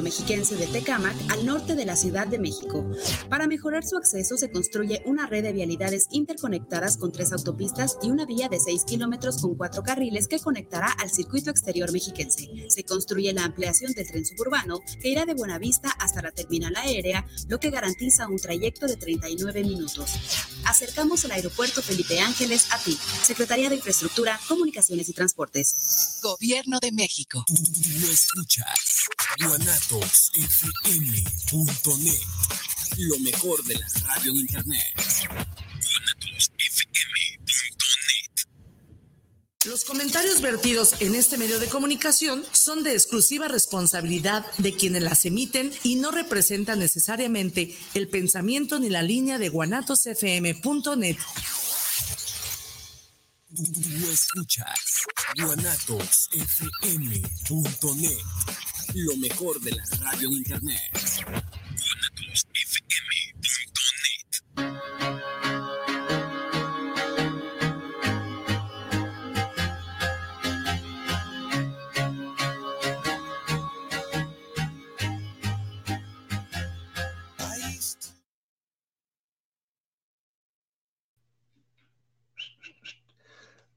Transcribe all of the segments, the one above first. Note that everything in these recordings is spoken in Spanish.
mexiquense de Tecámac al norte de la Ciudad de México. Para mejorar su acceso se construye una red de vialidades interconectadas con tres autopistas y una vía de seis kilómetros con cuatro carriles que conectará al circuito exterior mexiquense. Se construye la ampliación del tren suburbano que irá de Buenavista hasta la terminal aérea, lo que garantiza un trayecto de 39 minutos. Acercamos el aeropuerto Felipe Ángeles a ti, Secretaría de Infraestructura, Comunicaciones y Transportes. Gobierno de México. Lo escuchas. guanatosfm.net. Lo mejor de la radio en internet. Los comentarios vertidos en este medio de comunicación son de exclusiva responsabilidad de quienes las emiten y no representan necesariamente el pensamiento ni la línea de guanatosfm.net. Lo escuchas. guanatosfm.net. Lo mejor de la radio en internet. guanatosfm.net.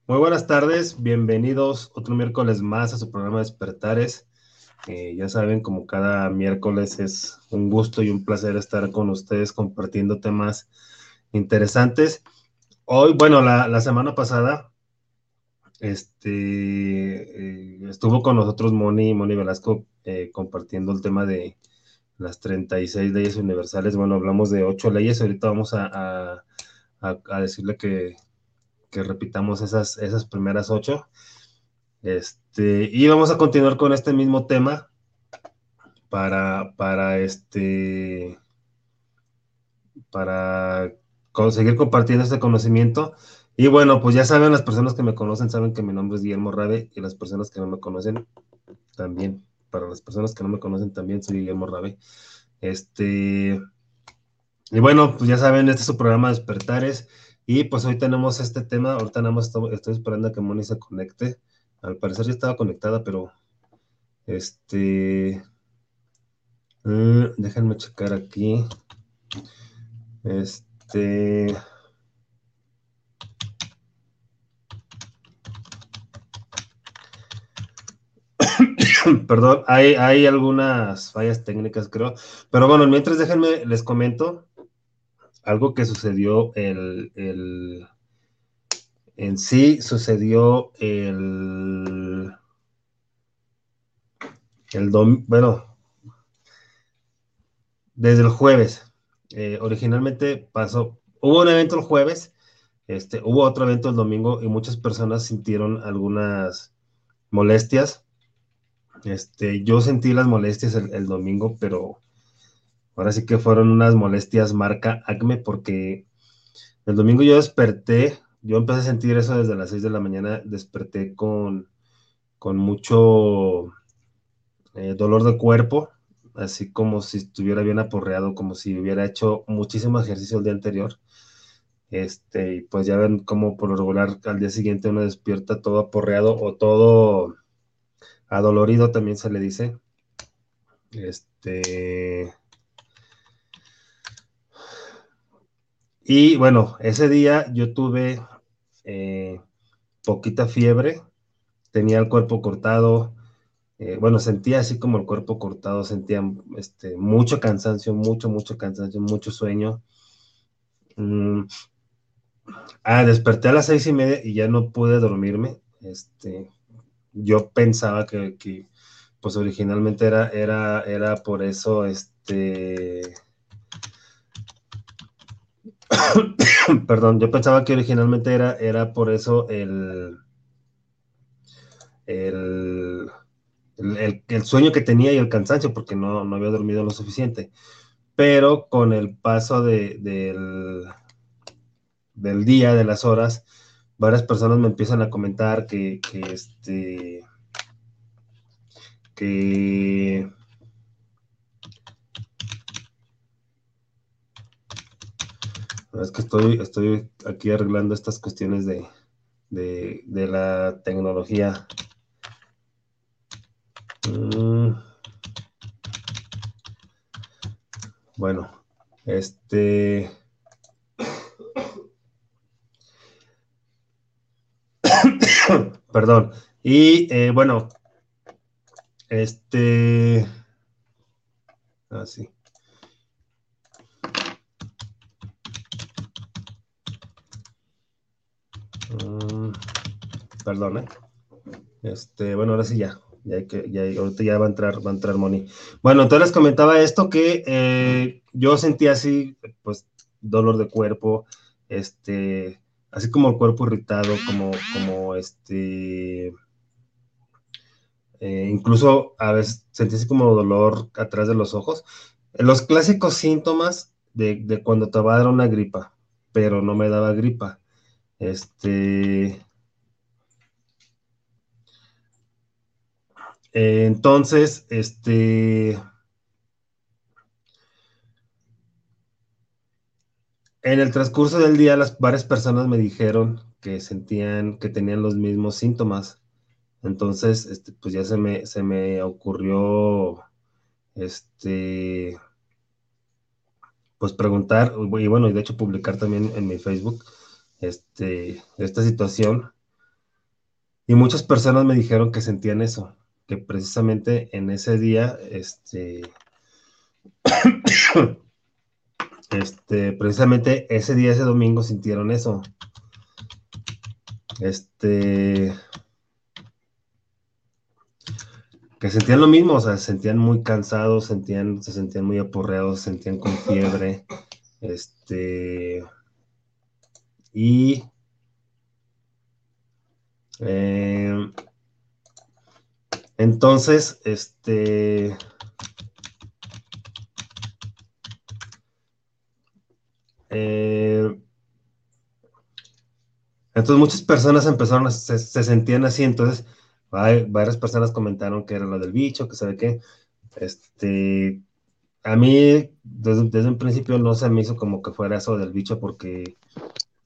Muy buenas tardes, bienvenidos otro miércoles más a su programa Despertares. Eh, ya saben, como cada miércoles es un gusto y un placer estar con ustedes compartiendo temas interesantes. Hoy, bueno, la, semana pasada este, eh, estuvo con nosotros Moni, Moni Velasco eh, compartiendo el tema de las 36 leyes universales. Bueno, hablamos de ocho leyes, ahorita vamos a decirle que que repitamos esas, esas primeras ocho. Este, y vamos a continuar con este mismo tema para, para este, para conseguir compartiendo este conocimiento. Y bueno, pues ya saben, las personas que me conocen saben que mi nombre es Guillermo Rabe y las personas que no me conocen también, para las personas que no me conocen también soy Guillermo Rabe. Este, y bueno, pues ya saben, este es su programa Despertares. Y pues hoy tenemos este tema, ahorita nada más estoy, esperando a que Moni se conecte. Al parecer ya estaba conectada, pero este... Uh, déjenme checar aquí. Este... Perdón, hay, hay algunas fallas técnicas, creo. Pero bueno, mientras déjenme, les comento algo que sucedió el, el, en sí sucedió el, el dom, bueno, desde el jueves. Eh, originalmente pasó, hubo un evento el jueves, este, hubo otro evento el domingo y muchas personas sintieron algunas molestias. Este, yo sentí las molestias el, el domingo, pero Ahora sí que fueron unas molestias marca Acme porque el domingo yo desperté, yo empecé a sentir eso desde las 6 de la mañana, desperté con, con mucho eh, dolor de cuerpo, así como si estuviera bien aporreado, como si hubiera hecho muchísimo ejercicio el día anterior. Este, y pues ya ven cómo por lo regular al día siguiente uno despierta todo aporreado o todo adolorido también se le dice. Este, Y bueno, ese día yo tuve eh, poquita fiebre, tenía el cuerpo cortado, eh, bueno, sentía así como el cuerpo cortado, sentía este, mucho cansancio, mucho, mucho cansancio, mucho sueño. Mm. Ah, desperté a las seis y media y ya no pude dormirme. Este, yo pensaba que, que pues originalmente era, era, era por eso, este, Perdón, yo pensaba que originalmente era, era por eso el, el, el, sueño que tenía y el cansancio, porque no, no había dormido lo suficiente. Pero con el paso de, del, del día, de las horas, varias personas me empiezan a comentar que, que este que Es que estoy, estoy aquí arreglando estas cuestiones de, de, de la tecnología. Mm. Bueno, este... Perdón. Y eh, bueno, este... Así. Ah, perdón, ¿eh? Este, bueno, ahora sí ya. Ya que, ya, ahorita ya va a entrar, va a entrar Moni. Bueno, entonces les comentaba esto que eh, yo sentía así, pues, dolor de cuerpo, este, así como el cuerpo irritado, como, como este, eh, incluso a veces sentí así como dolor atrás de los ojos. Los clásicos síntomas de, de cuando te va a dar una gripa, pero no me daba gripa. Este, Eh, entonces, este... En el transcurso del día, las varias personas me dijeron que sentían que tenían los mismos síntomas. Entonces, este, pues ya se me, se me ocurrió, este, pues preguntar, y bueno, y de hecho publicar también en mi Facebook, este, esta situación. Y muchas personas me dijeron que sentían eso que precisamente en ese día, este, este, precisamente ese día, ese domingo sintieron eso. Este, que sentían lo mismo, o sea, se sentían muy cansados, sentían, se sentían muy aporreados, se sentían con fiebre, este, y eh, entonces, este... Eh, entonces muchas personas empezaron, a, se, sentían así, entonces varias personas comentaron que era lo del bicho, que sabe qué. Este, a mí desde, desde, un principio no se me hizo como que fuera eso del bicho porque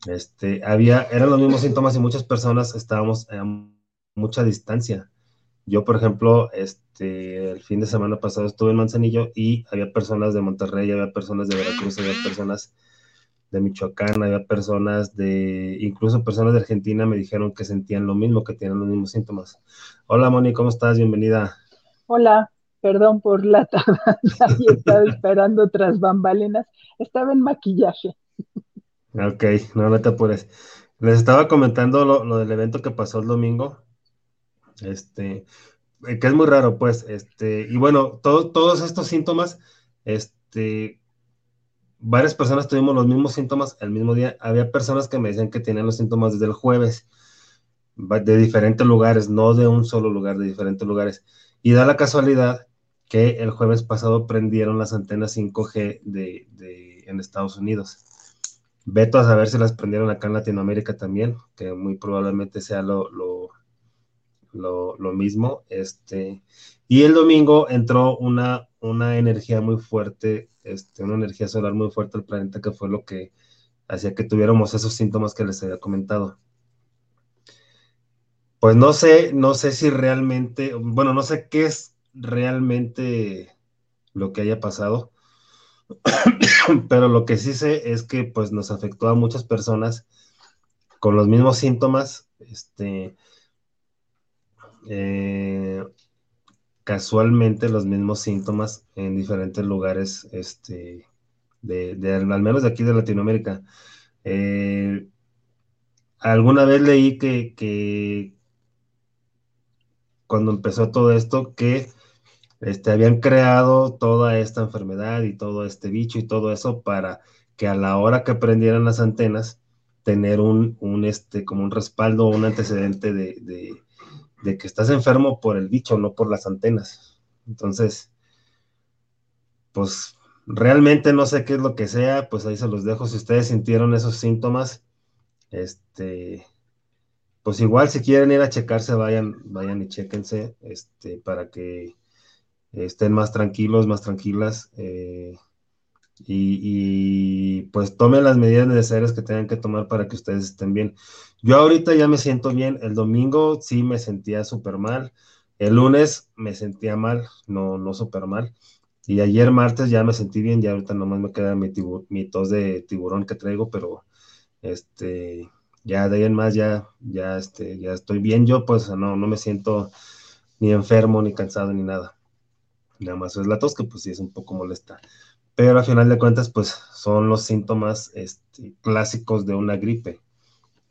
este, había, eran los mismos síntomas y muchas personas estábamos a mucha distancia. Yo, por ejemplo, este, el fin de semana pasado estuve en Manzanillo y había personas de Monterrey, había personas de Veracruz, había personas de Michoacán, había personas de, incluso personas de Argentina me dijeron que sentían lo mismo, que tenían los mismos síntomas. Hola Moni, ¿cómo estás? Bienvenida. Hola, perdón por la tardanza y estaba esperando otras bambalinas. Estaba en maquillaje. Ok, no, no te apures. Les estaba comentando lo, lo del evento que pasó el domingo este, eh, que es muy raro, pues, este, y bueno, todos estos síntomas, este, varias personas tuvimos los mismos síntomas el mismo día. Había personas que me decían que tenían los síntomas desde el jueves, de diferentes lugares, no de un solo lugar, de diferentes lugares. Y da la casualidad que el jueves pasado prendieron las antenas 5G de, de, en Estados Unidos. Veto a saber si las prendieron acá en Latinoamérica también, que muy probablemente sea lo, lo lo, mismo. Este, y el domingo entró una, una energía muy fuerte, este, una energía solar muy fuerte al planeta que fue lo que hacía que tuviéramos esos síntomas que les había comentado. Pues no sé, no sé si realmente, bueno, no sé qué es realmente lo que haya pasado, pero lo que sí sé es que pues nos afectó a muchas personas con los mismos síntomas, este, eh, casualmente los mismos síntomas en diferentes lugares, este, de, al menos de aquí de Latinoamérica. Eh, alguna vez leí que, cuando empezó todo esto, que este, habían creado toda esta enfermedad y todo este bicho y todo eso para que a la hora que prendieran las antenas, tener un, este, como un respaldo, un antecedente de de que estás enfermo por el bicho, no por las antenas. Entonces, pues realmente no sé qué es lo que sea, pues ahí se los dejo. Si ustedes sintieron esos síntomas, este, pues igual si quieren ir a checarse, vayan, vayan y chequense, este, para que estén más tranquilos, más tranquilas. Eh, y, pues tomen las medidas necesarias que tengan que tomar para que ustedes estén bien. Yo ahorita ya me siento bien, el domingo sí me sentía súper mal, el lunes me sentía mal, no, no súper mal, Y ayer martes ya me sentí bien, ya ahorita nomás me queda mi, mi tos de tiburón que traigo, pero este, ya de ahí en más ya, ya, este, ya estoy bien yo, pues no, no me siento ni enfermo, ni cansado, ni nada. Nada más es la tos que pues sí es un poco molesta. Pero al final de cuentas, pues son los síntomas este, clásicos de una gripe.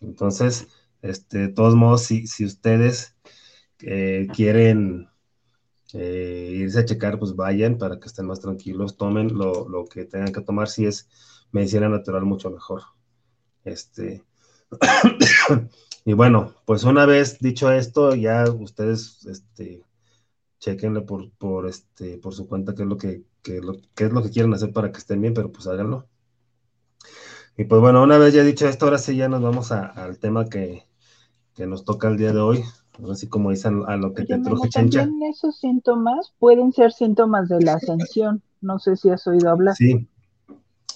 Entonces, este, de todos modos, si, ustedes eh, quieren eh, irse a checar, pues vayan para que estén más tranquilos, tomen lo, lo, que tengan que tomar, si es medicina natural, mucho mejor. Este, y bueno, pues una vez dicho esto, ya ustedes, este, chequenle por, por, este, por su cuenta qué es lo que, lo, qué es lo que quieren hacer para que estén bien, pero pues háganlo. Y pues bueno, una vez ya dicho esto, ahora sí ya nos vamos al tema que, que nos toca el día de hoy, así como dicen a lo que te truje Chencha. También esos síntomas pueden ser síntomas de la ascensión, no sé si has oído hablar. Sí.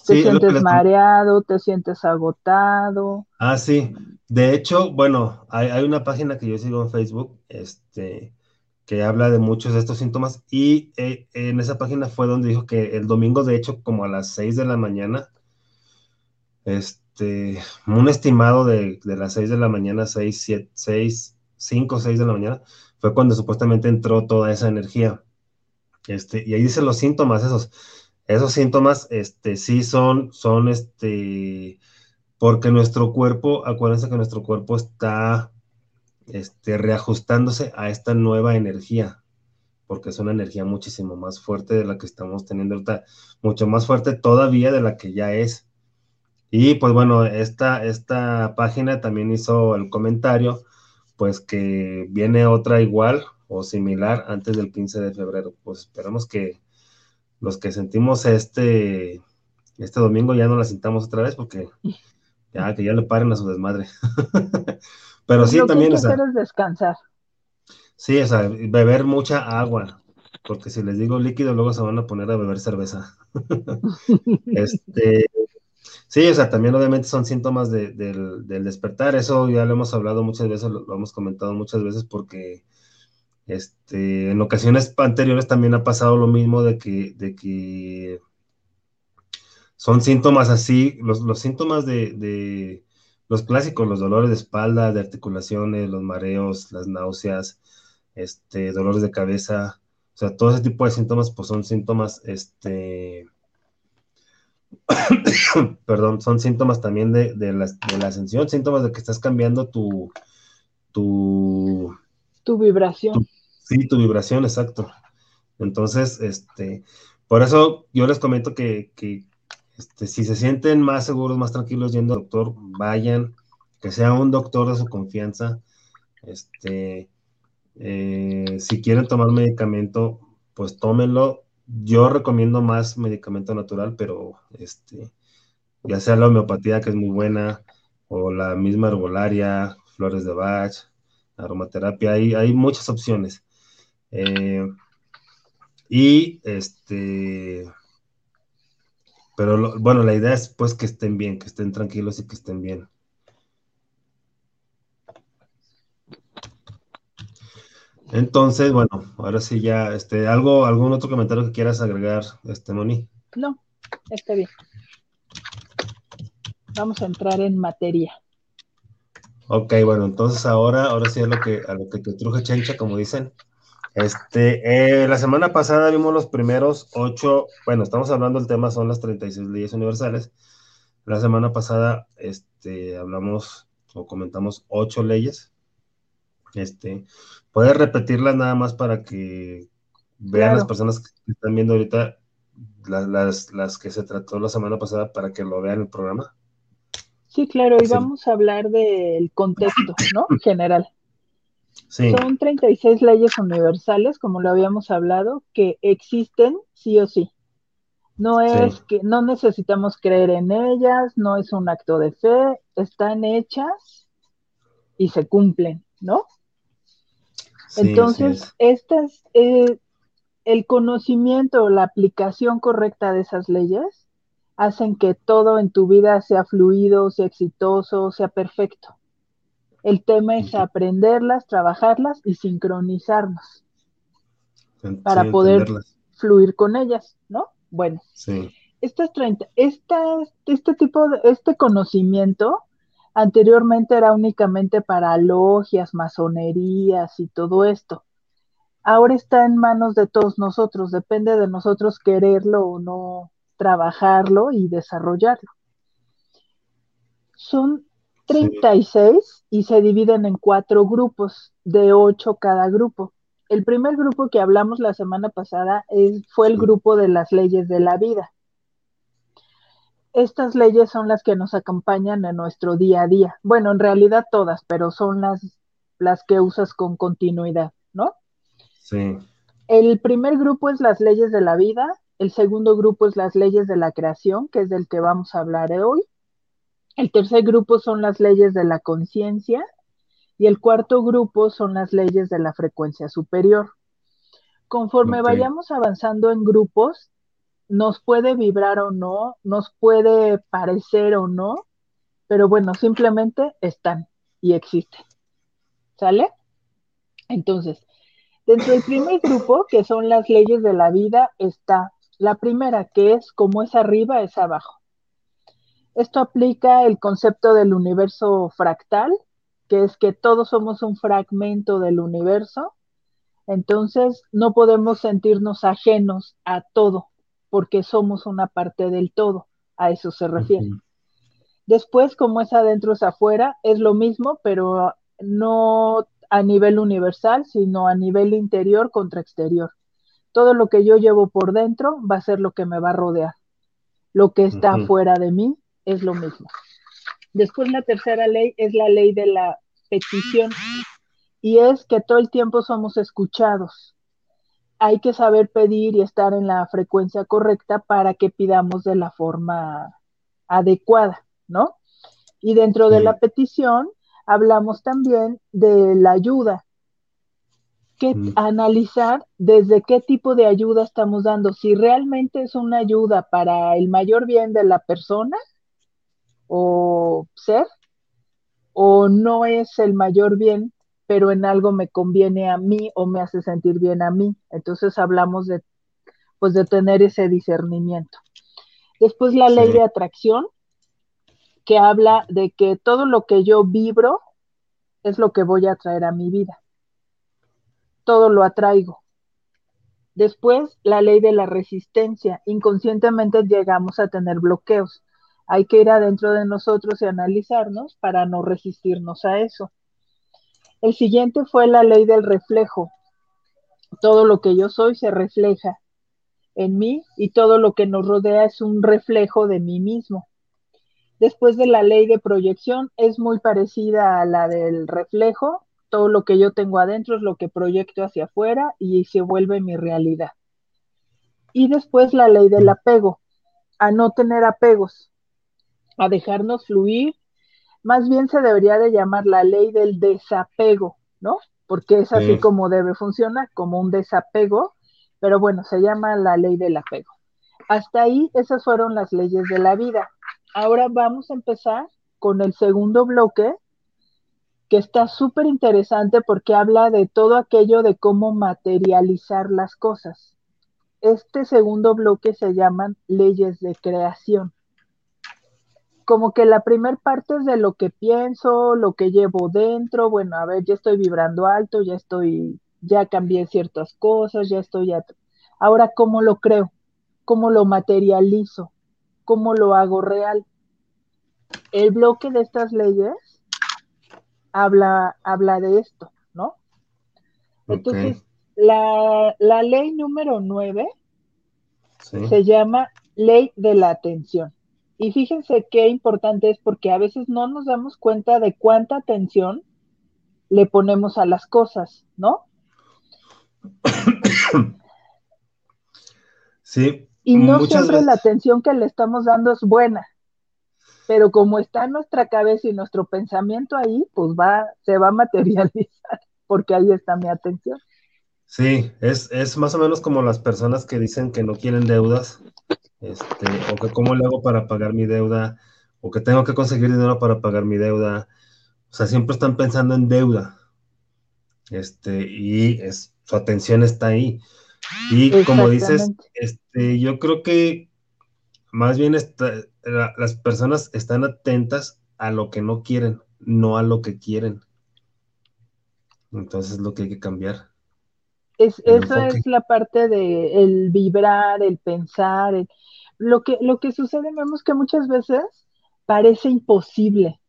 Te sientes mareado, te sientes agotado. Ah, sí. De hecho, bueno, hay, hay, una página que yo sigo en Facebook, este, que habla de muchos de estos síntomas y eh, en esa página fue donde dijo que el domingo, de hecho, como a las 6 de la mañana, este, un estimado de, de las 6 de la mañana, 6, 7, 6, 5, 6 de la mañana, fue cuando supuestamente entró toda esa energía. Este, y ahí dicen los síntomas, esos, esos síntomas, este, sí son, son, este, porque nuestro cuerpo, acuérdense que nuestro cuerpo está este, reajustándose a esta nueva energía, porque es una energía muchísimo más fuerte de la que estamos teniendo ahorita, mucho más fuerte todavía de la que ya es. Y pues bueno, esta, esta página también hizo el comentario, pues que viene otra igual o similar antes del 15 de febrero. Pues esperamos que los que sentimos este, este domingo ya no la sintamos otra vez porque ya que ya le paren a su desmadre. Pero sí, también. Lo que es descansar. Sí, o sea, beber mucha agua, porque si les digo líquido, luego se van a poner a beber cerveza. este, sí, o sea, también obviamente son síntomas del, despertar, eso ya lo hemos hablado muchas veces, lo, hemos comentado muchas veces, porque este, en ocasiones anteriores también ha pasado lo mismo de que, de que son síntomas así, los, los síntomas de los clásicos, los dolores de espalda, de articulaciones, los mareos, las náuseas, este, dolores de cabeza, o sea, todo ese tipo de síntomas, pues son síntomas, este, perdón, son síntomas también de, la, ascensión, síntomas de que estás cambiando tu, tu, tu vibración. sí, tu vibración, exacto. Entonces, este, por eso yo les comento que, que este, si se sienten más seguros, más tranquilos yendo al doctor, vayan, que sea un doctor de su confianza. Este, eh, si quieren tomar medicamento, pues tómenlo. Yo recomiendo más medicamento natural, pero este, ya sea la homeopatía, que es muy buena, o la misma herbolaria, flores de Bach, aromaterapia, hay, hay muchas opciones. Eh, y este, pero bueno, la idea es pues que estén bien, que estén tranquilos y que estén bien. Entonces, bueno, ahora sí ya, este, algo, algún otro comentario que quieras agregar, este, Moni. No, está bien. Vamos a entrar en materia. Ok, bueno, entonces ahora, ahora sí a lo que, a lo que te truje chencha, como dicen. Este, eh, la semana pasada vimos los primeros ocho, bueno, estamos hablando del tema, son las 36 leyes universales. La semana pasada, este, hablamos o comentamos ocho leyes. Este, puedes repetirlas nada más para que vean las personas que están viendo ahorita las, las, que se trató la semana pasada para que lo vean el programa. Sí, claro, y vamos a hablar del contexto, ¿no? General. Son 36 leyes universales, como lo habíamos hablado, que existen sí o sí. No es que no necesitamos creer en ellas, no es un acto de fe, están hechas y se cumplen, ¿no? Entonces, estas, eh, el conocimiento, la aplicación correcta de esas leyes hacen que todo en tu vida sea fluido, sea exitoso, sea perfecto. El tema es aprenderlas, trabajarlas y sincronizarnos para poder fluir con ellas, ¿no? Bueno, sí. estas 30, este tipo de, este conocimiento anteriormente era únicamente para logias, masonerías y todo esto. Ahora está en manos de todos nosotros, depende de nosotros quererlo o no trabajarlo y desarrollarlo. Son 36 y se dividen en cuatro grupos, de ocho cada grupo. El primer grupo que hablamos la semana pasada fue el grupo de las leyes de la vida. Estas leyes son las que nos acompañan en nuestro día a día. Bueno, en realidad todas, pero son las, las que usas con continuidad, ¿no? Sí. El primer grupo es las leyes de la vida, el segundo grupo es las leyes de la creación, que es del que vamos a hablar hoy. El tercer grupo son las leyes de la conciencia, y el cuarto grupo son las leyes de la frecuencia superior. Conforme vayamos avanzando en grupos, nos puede vibrar o no, nos puede parecer o no, pero bueno, simplemente están y existen. ¿Sale? Entonces, dentro del primer grupo, que son las leyes de la vida, está la primera, que es como es arriba, es abajo. Esto aplica el concepto del universo fractal, que es que todos somos un fragmento del universo, entonces no podemos sentirnos ajenos a todo, porque somos una parte del todo, a eso se refiere. Después, como es adentro es afuera, es lo mismo, pero no a nivel universal, sino a nivel interior contra exterior. Todo lo que yo llevo por dentro va a ser lo que me va a rodear. Lo que está fuera de mí es lo mismo. Después la tercera ley es la ley de la petición y es que todo el tiempo somos escuchados. Hay que saber pedir y estar en la frecuencia correcta para que pidamos de la forma adecuada, ¿no? Y dentro de la petición hablamos también de la ayuda, que mm. analizar desde qué tipo de ayuda estamos dando, si realmente es una ayuda para el mayor bien de la persona o ser, o no es el mayor bien, pero en algo me conviene a mí o me hace sentir bien a mí. Entonces hablamos de, pues de tener ese discernimiento. Después la ley de atracción, que habla de que todo lo que yo vibro es lo que voy a traer a mi vida. Todo lo atraigo. Después, la ley de la resistencia. Inconscientemente llegamos a tener bloqueos hay que ir adentro de nosotros y analizarnos para no resistirnos a eso. El siguiente fue la ley del reflejo. Todo lo que yo soy se refleja en mí y todo lo que nos rodea es un reflejo de mí mismo. Después de la ley de proyección es muy parecida a la del reflejo. Todo lo que yo tengo adentro es lo que proyecto hacia afuera y se vuelve mi realidad. Y después la ley del apego, a no tener apegos a dejarnos fluir. Más bien se debería de llamar la ley del desapego, ¿no? Porque es así como debe funcionar, como un desapego, pero bueno, se llama la ley del apego. Hasta ahí, esas fueron las leyes de la vida. Ahora vamos a empezar con el segundo bloque, que está súper interesante porque habla de todo aquello de cómo materializar las cosas. Este segundo bloque se llaman leyes de creación como que la primer parte es de lo que pienso, lo que llevo dentro, bueno, a ver, ya estoy vibrando alto, ya estoy, ya cambié ciertas cosas, ya estoy, ahora cómo lo creo, cómo lo materializo, cómo lo hago real. El bloque de estas leyes habla, habla de esto, ¿no? Entonces, la, ley número nueve se llama ley de la atención. Y fíjense qué importante es porque a veces no nos damos cuenta de cuánta atención le ponemos a las cosas, ¿no? Sí. Y no siempre la atención que le estamos dando es buena, pero como está nuestra cabeza y nuestro pensamiento ahí, pues va, se va a materializar, porque ahí está mi atención. Sí, es, es más o menos como las personas que dicen que no quieren deudas este, o que cómo le hago para pagar mi deuda, o que tengo que conseguir dinero para pagar mi deuda. O sea, siempre están pensando en deuda. Este, y es, su atención está ahí. Y como dices, este, yo creo que más bien las personas están atentas a lo que no quieren, no a lo que quieren. Entonces es lo que hay que cambiar. Es, eso es la parte de el vibrar, el pensar. lo, que, lo que sucede, vemos que muchas veces parece imposible.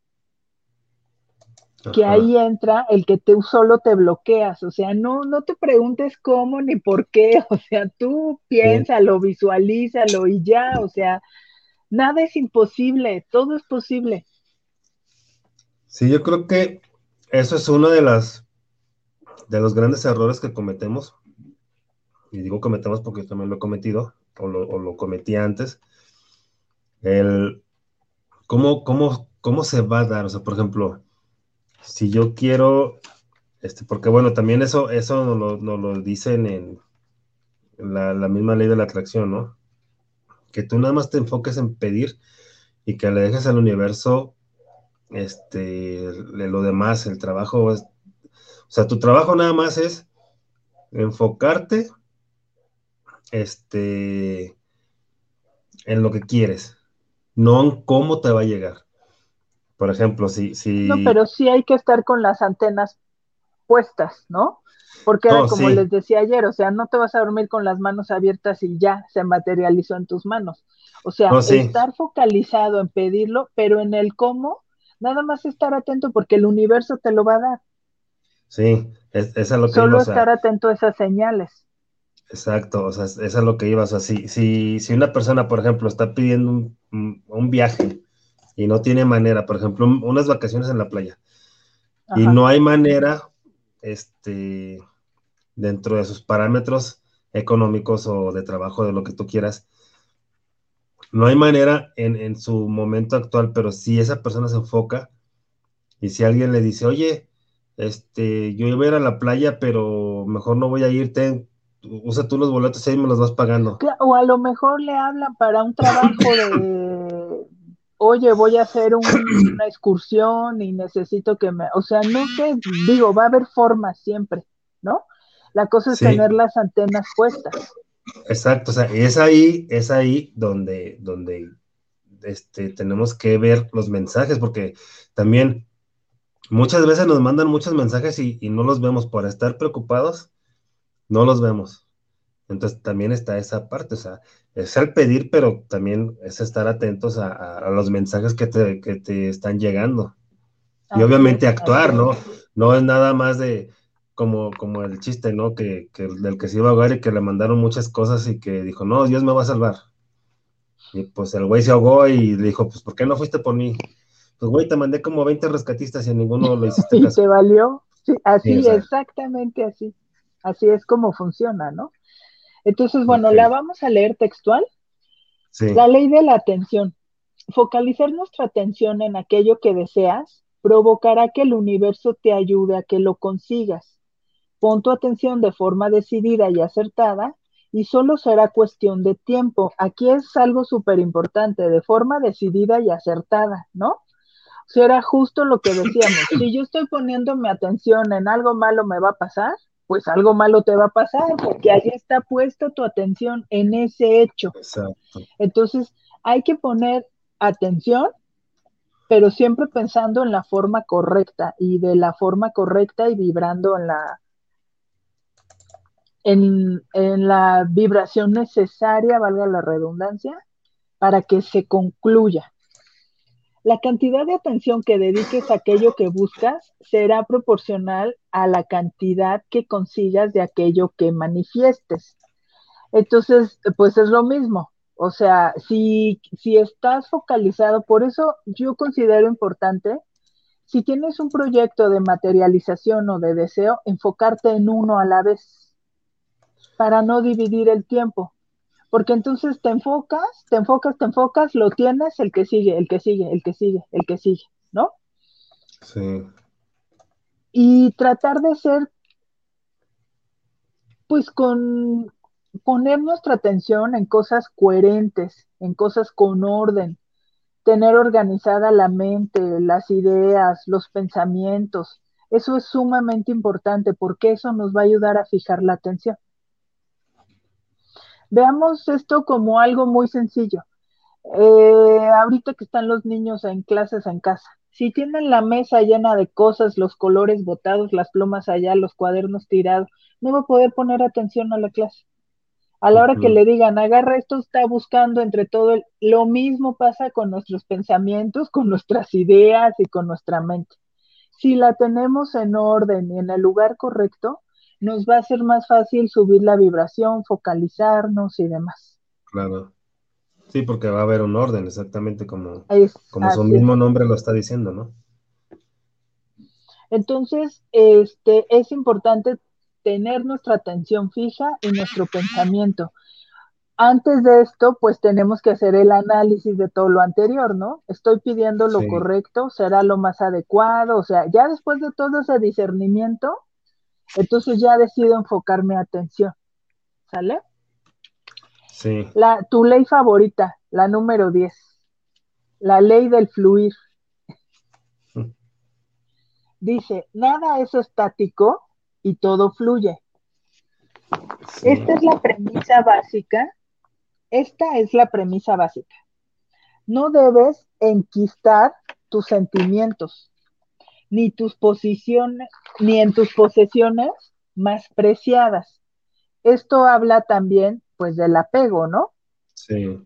Que ahí entra el que tú solo te bloqueas, o sea, no, no te preguntes cómo ni por qué, o sea, tú piénsalo, visualízalo y ya, o sea, nada es imposible, todo es posible. Sí, yo creo que eso es uno de las de los grandes errores que cometemos, y digo cometemos porque también lo he cometido, o lo, cometí antes, el cómo, cómo, cómo se va a dar, o sea, por ejemplo, si yo quiero, este, porque bueno, también eso, eso nos lo, dicen en, la, misma ley de la atracción, ¿no? Que tú nada más te enfoques en pedir y que le dejes al universo este, lo demás, el trabajo es, o sea, tu trabajo nada más es enfocarte este, en lo que quieres, no en cómo te va a llegar. Por ejemplo, si, si... No, pero sí hay que estar con las antenas puestas, ¿no? Porque como les decía ayer, o sea, no te vas a dormir con las manos abiertas y ya se materializó en tus manos. O sea, estar focalizado en pedirlo, pero en el cómo, nada más estar atento porque el universo te lo va a dar. Sí, es, es a lo que Solo estar atento a esas señales. Exacto, o sea, es, es a lo que iba. O sea, si, si, si una persona, por ejemplo, está pidiendo un, viaje y no tiene manera, por ejemplo, unas vacaciones en la playa, y no hay manera, este, dentro de sus parámetros económicos o de trabajo, de lo que tú quieras, no hay manera en, en su momento actual, pero si esa persona se enfoca y si alguien le dice, oye, este, yo iba a ir a la playa, pero mejor no voy a irte, usa tú los boletos y ahí me los vas pagando. O a lo mejor le hablan para un trabajo de, oye, voy a hacer una excursión y necesito que me, o sea, no sé, digo, va a haber formas siempre, ¿no? La cosa es tener las antenas puestas. Exacto, o sea, es ahí, es ahí donde, donde este, tenemos que ver los mensajes, porque también Muchas veces nos mandan muchos mensajes y, no los vemos por estar preocupados, no los vemos. Entonces también está esa parte, o sea, es el pedir, pero también es estar atentos a, los mensajes que te, están llegando. Y obviamente actuar, ¿no? No es nada más de como, como el chiste, ¿no? Que, que del que se iba a ahogar y que le mandaron muchas cosas y que dijo, no, Dios me va a salvar. Y pues el güey se ahogó y le dijo, pues ¿por qué no fuiste por mí? Pues güey, te mandé como 20 rescatistas y a ninguno lo hiciste caso. ¿Y te valió? Sí, así, exactamente así. Así es como funciona, ¿no? Entonces, bueno, la vamos a leer textual. Sí. La ley de la atención. Focalizar nuestra atención en aquello que deseas provocará que el universo te ayude a que lo consigas. Pon tu atención de forma decidida y acertada y solo será cuestión de tiempo. Aquí es algo súper importante, de forma decidida y acertada, ¿no? Si era justo lo que decíamos, si yo estoy poniendo mi atención en algo malo me va a pasar, pues algo malo te va a pasar, porque ahí está puesto tu atención en ese hecho. Exacto. Entonces, hay que poner atención, pero siempre pensando en la forma correcta y de la forma correcta y vibrando en la en, en la vibración necesaria, valga la redundancia, para que se concluya. La cantidad de atención que dediques a aquello que buscas será proporcional a la cantidad que consigas de aquello que manifiestes. Entonces, pues es lo mismo. O sea, si, si estás focalizado, por eso yo considero importante, si tienes un proyecto de materialización o de deseo, enfocarte en uno a la vez para no dividir el tiempo porque entonces te enfocas, te enfocas, te enfocas, lo tienes, el que sigue, el que sigue, el que sigue, el que sigue, ¿no? Sí. Y tratar de ser, pues con poner nuestra atención en cosas coherentes, en cosas con orden, tener organizada la mente, las ideas, los pensamientos. Eso es sumamente importante porque eso nos va a ayudar a fijar la atención. Veamos esto como algo muy sencillo. Eh, ahorita que están los niños en clases en casa, si tienen la mesa llena de cosas, los colores botados, las plumas allá, los cuadernos tirados, no va a poder poner atención a la clase. A la hora que le digan, agarra esto, está buscando entre todo. El... Lo mismo pasa con nuestros pensamientos, con nuestras ideas y con nuestra mente. Si la tenemos en orden y en el lugar correcto, nos va a ser más fácil subir la vibración, focalizarnos y demás. Claro. Sí, porque va a haber un orden, exactamente como, como su mismo nombre lo está diciendo, ¿no? Entonces, este, es importante tener nuestra atención fija y nuestro pensamiento. Antes de esto, pues tenemos que hacer el análisis de todo lo anterior, ¿no? Estoy pidiendo lo correcto, será lo más adecuado, o sea, ya después de todo ese discernimiento, entonces ya decido enfocar mi atención. ¿Sale? Sí. La, tu ley favorita, la número 10, la ley del fluir. Dice, nada es estático y todo fluye. Esta es la premisa básica. Esta es la premisa básica. No debes enquistar tus sentimientos, ni tus posiciones, ni en tus posesiones más preciadas. Esto habla también, pues, del apego, ¿no? Sí.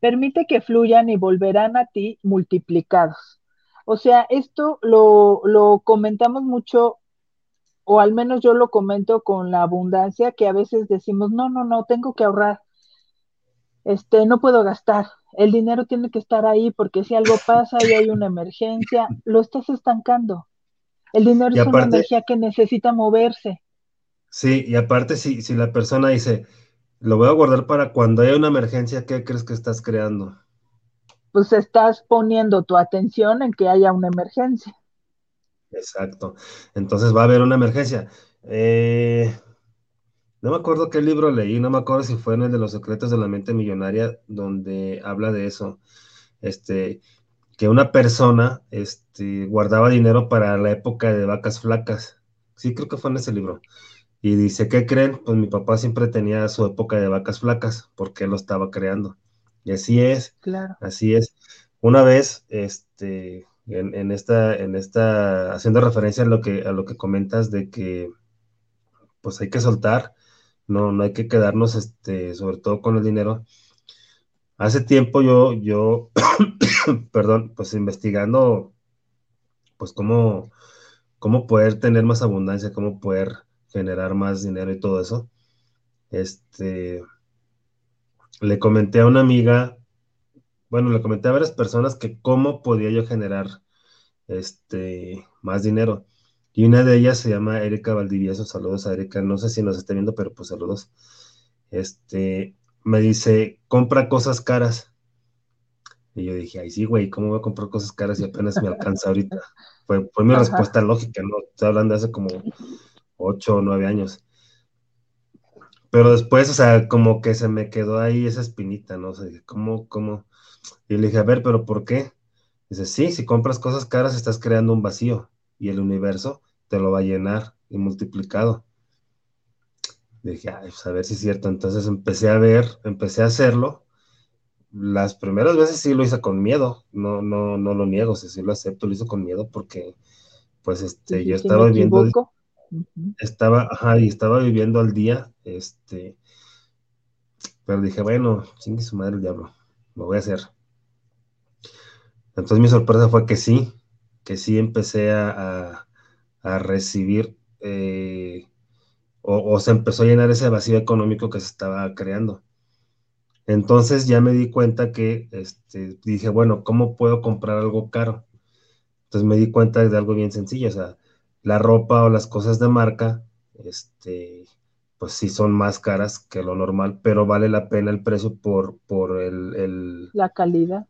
Permite que fluyan y volverán a ti multiplicados. O sea, esto lo, lo comentamos mucho o al menos yo lo comento con la abundancia que a veces decimos, no, no, no, tengo que ahorrar, este, no puedo gastar, el dinero tiene que estar ahí porque si algo pasa y hay una emergencia, lo estás estancando. El dinero es una energía que necesita moverse. Sí, y aparte si, si la persona dice, lo voy a guardar para cuando haya una emergencia, ¿qué crees que estás creando? Pues estás poniendo tu atención en que haya una emergencia. Exacto. Entonces va a haber una emergencia. Eh, no me acuerdo qué libro leí, no me acuerdo si fue en el de los secretos de la mente millonaria, donde habla de eso. Este, que una persona este, guardaba dinero para la época de vacas flacas. Sí, creo que fue en ese libro. Y dice, ¿qué creen? Pues mi papá siempre tenía su época de vacas flacas, porque él lo estaba creando. Y así es. Claro. Así es. Una vez, este, en, esta, en esta, haciendo referencia a lo que, a lo que comentas de que pues hay que soltar, no, no hay que quedarnos, este, sobre todo con el dinero. Hace tiempo yo, yo, perdón, pues investigando, pues cómo, cómo poder tener más abundancia, cómo poder generar más dinero y todo eso. Este, le comenté a una amiga bueno, le comenté a varias personas que cómo podía yo generar este, más dinero. Y una de ellas se llama Erika Valdivieso. Saludos a Erika. No sé si nos está viendo, pero pues saludos. Este, me dice, compra cosas caras. Y yo dije, ay, sí, güey, ¿cómo voy a comprar cosas caras si apenas me alcanza ahorita? Fue, fue mi respuesta lógica, ¿no? Estoy hablando de hace como ocho o nueve años. Pero después, o sea, como que se me quedó ahí esa espinita, ¿no? O sea, ¿cómo, cómo? Y le dije, a ver, pero ¿por qué? Dice, sí, si compras cosas caras estás creando un vacío y el universo te lo va a llenar y multiplicado. Dije, ay, pues a ver si es cierto. Entonces empecé a ver, empecé a hacerlo. Las primeras veces sí lo hice con miedo, no, no, no lo niego, si sí lo acepto, lo hice con miedo porque, pues, este, yo estaba viviendo, estaba, ajá, y estaba viviendo al día, este, pero dije, bueno, chingue su madre el diablo, lo voy a hacer. Entonces mi sorpresa fue que sí, que sí empecé a, recibir eh, o, se empezó a llenar ese vacío económico que se estaba creando. Entonces ya me di cuenta que este, dije, bueno, ¿cómo puedo comprar algo caro? Entonces me di cuenta de algo bien sencillo, o sea, la ropa o las cosas de marca, este, pues sí son más caras que lo normal, pero vale la pena el precio por, por el... La calidad.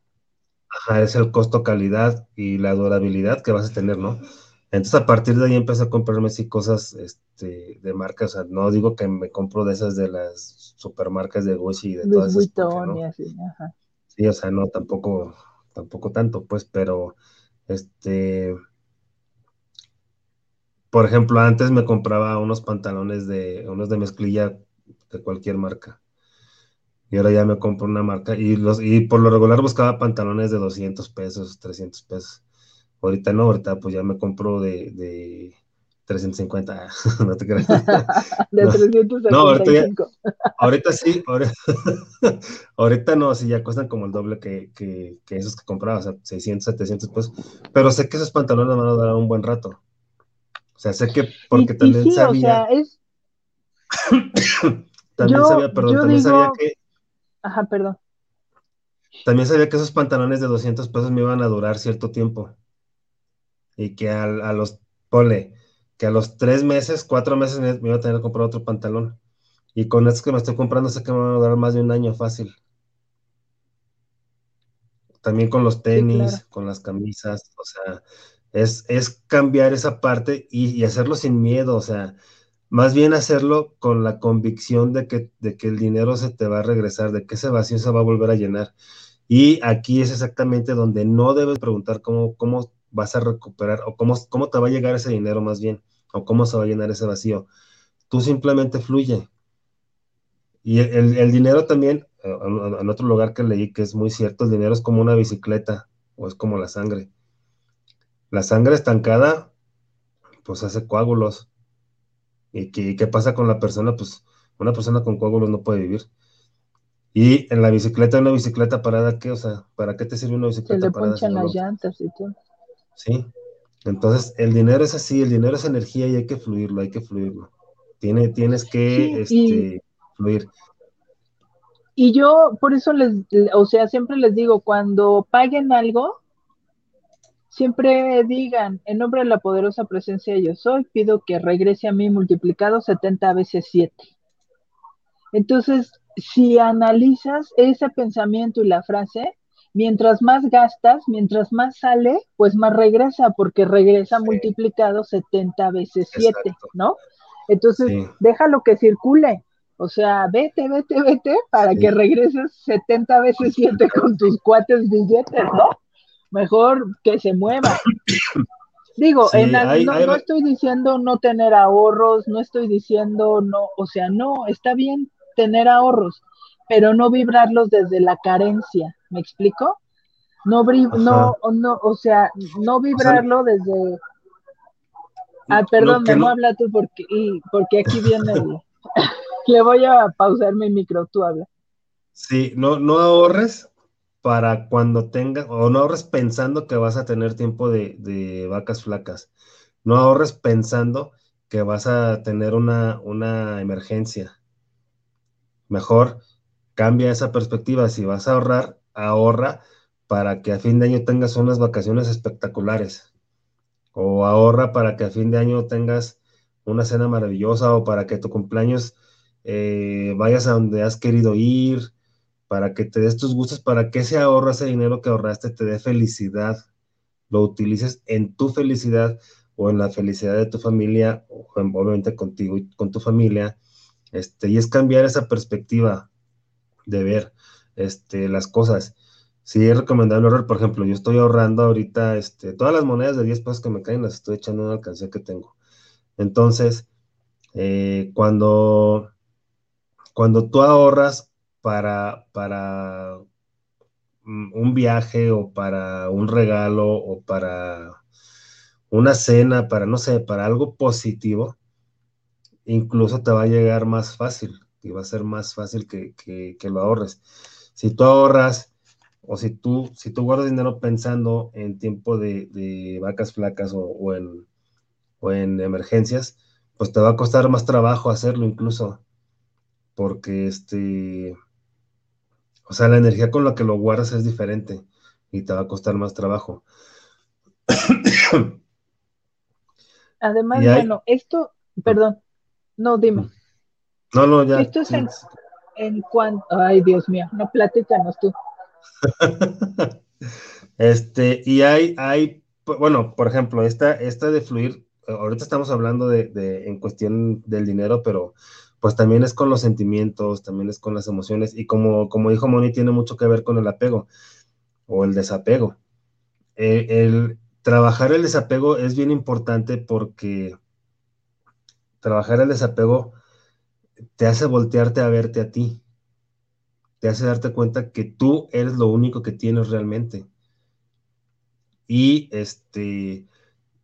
Ajá, es el costo-calidad y la durabilidad que vas a tener, ¿no? Entonces a partir de ahí empecé a comprarme así cosas este, de marca, o sea, no digo que me compro de esas de las supermarcas de Gucci y de todas esas. ¿no? así, ajá. Sí, o sea, no, tampoco, tampoco tanto, pues, pero este, por ejemplo, antes me compraba unos pantalones de, unos de mezclilla de cualquier marca. Y ahora ya me compro una marca y, los, y por lo regular buscaba pantalones de 200 pesos, 300 pesos. Ahorita no, ahorita pues ya me compro de, de 350, no te creas. de no, 375. No, ahorita, ahorita sí, ahorita, no, sí ya cuestan como el doble que, que, que, esos que compraba, o sea, 600, 700 pesos. Pero sé que esos pantalones van a durar un buen rato. O sea, sé que, porque también sabía. O sea, es... también sabía, perdón, también sabía que. Ajá, perdón. También sabía que esos pantalones de 200 pesos me iban a durar cierto tiempo. Y que a, a los, pole, que a los tres meses, cuatro meses me, iba a tener que comprar otro pantalón. Y con estos que me estoy comprando sé que me van a durar más de un año fácil. También con los tenis, con las camisas, o sea, es, es cambiar esa parte y, hacerlo sin miedo, o sea, más bien hacerlo con la convicción de que, de que el dinero se te va a regresar, de que ese vacío se va a volver a llenar. Y aquí es exactamente donde no debes preguntar cómo, cómo vas a recuperar o cómo, cómo te va a llegar ese dinero más bien, o cómo se va a llenar ese vacío. Tú simplemente fluye. Y el, dinero también, eh, en otro lugar que leí que es muy cierto, el dinero es como una bicicleta o es como la sangre. La sangre estancada, pues hace coágulos. ¿Y qué, qué pasa con la persona? Pues una persona con coágulos no puede vivir. Y en la bicicleta, una bicicleta parada, ¿qué? O sea, ¿para qué te sirve una bicicleta Se le parada? ponchan las llantas y todo. Sí. Entonces, el dinero es así, el dinero es energía y hay que fluirlo, hay que fluirlo. Tiene, tienes que este, fluir. Y yo, por eso les, o sea, siempre les digo, cuando paguen algo, siempre digan, en nombre de la poderosa presencia yo soy, pido que regrese a mí multiplicado 70 veces 7. Entonces, si analizas ese pensamiento y la frase, mientras más gastas, mientras más sale, pues más regresa, porque regresa multiplicado 70 veces 7, ¿no? Entonces, déjalo que circule. O sea, vete, vete, vete para que regreses 70 veces 7 con tus cuates billetes, ¿no? Mejor que se mueva. Digo, no estoy diciendo no tener ahorros, no estoy diciendo no, o sea, no, está bien tener ahorros, pero no vibrarlos desde la carencia, ¿me explico? No, no, no, o sea, no vibrarlo desde... Ah, perdón, me no... habla tú porque, y, porque aquí viene Le voy a pausar mi micro, tú habla. Sí, no, no ahorres para cuando tengas, o no ahorres pensando que vas a tener tiempo de, vacas flacas. No ahorres pensando que vas a tener una, una emergencia. Mejor cambia esa perspectiva. Si vas a ahorrar, ahorra para que a fin de año tengas unas vacaciones espectaculares. O ahorra para que a fin de año tengas una cena maravillosa o para que tu cumpleaños eh, vayas a donde has querido ir, para que te des tus gustos, para que ese ahorro, ese dinero que ahorraste te dé felicidad, lo utilices en tu felicidad o en la felicidad de tu familia, o obviamente contigo y con tu familia, este, y es cambiar esa perspectiva de ver este, las cosas. Sí, es recomendable ahorrar, por ejemplo, yo estoy ahorrando ahorita, este, todas las monedas de 10 pesos que me caen las estoy echando en una alcancía que tengo. Entonces, eh, cuando, cuando tú ahorras para, para un viaje o para un regalo o para una cena, para, no sé, para algo positivo, incluso te va a llegar más fácil y va a ser más fácil que, lo ahorres. Si tú ahorras o si tú, si tú guardas dinero pensando en tiempo de, vacas flacas o, en, o en emergencias, pues te va a costar más trabajo hacerlo incluso, porque este, o sea, la energía con la que lo guardas es diferente y te va a costar más trabajo. Además, bueno, esto, perdón, no, dime. No, no, ya. Esto es en, en cuanto, ay Dios mío, no platícanos tú. este, y hay, hay, bueno, por ejemplo, esta, esta de fluir, ahorita estamos hablando de, de, en cuestión del dinero, pero pues también es con los sentimientos, también es con las emociones, y como, como dijo Moni, tiene mucho que ver con el apego o el desapego. Eh, el trabajar el desapego es bien importante porque trabajar el desapego te hace voltearte a verte a ti te hace darte cuenta que tú eres lo único que tienes realmente. Y este,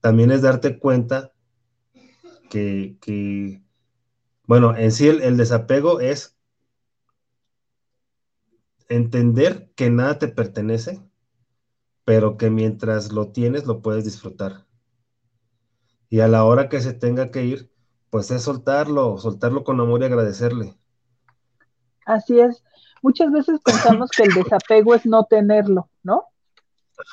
también es darte cuenta que, bueno, en sí el, desapego es entender que nada te pertenece, pero que mientras lo tienes lo puedes disfrutar. Y a la hora que se tenga que ir, pues es soltarlo, soltarlo con amor y agradecerle. Así es. Muchas veces pensamos que el desapego es no tenerlo, ¿no?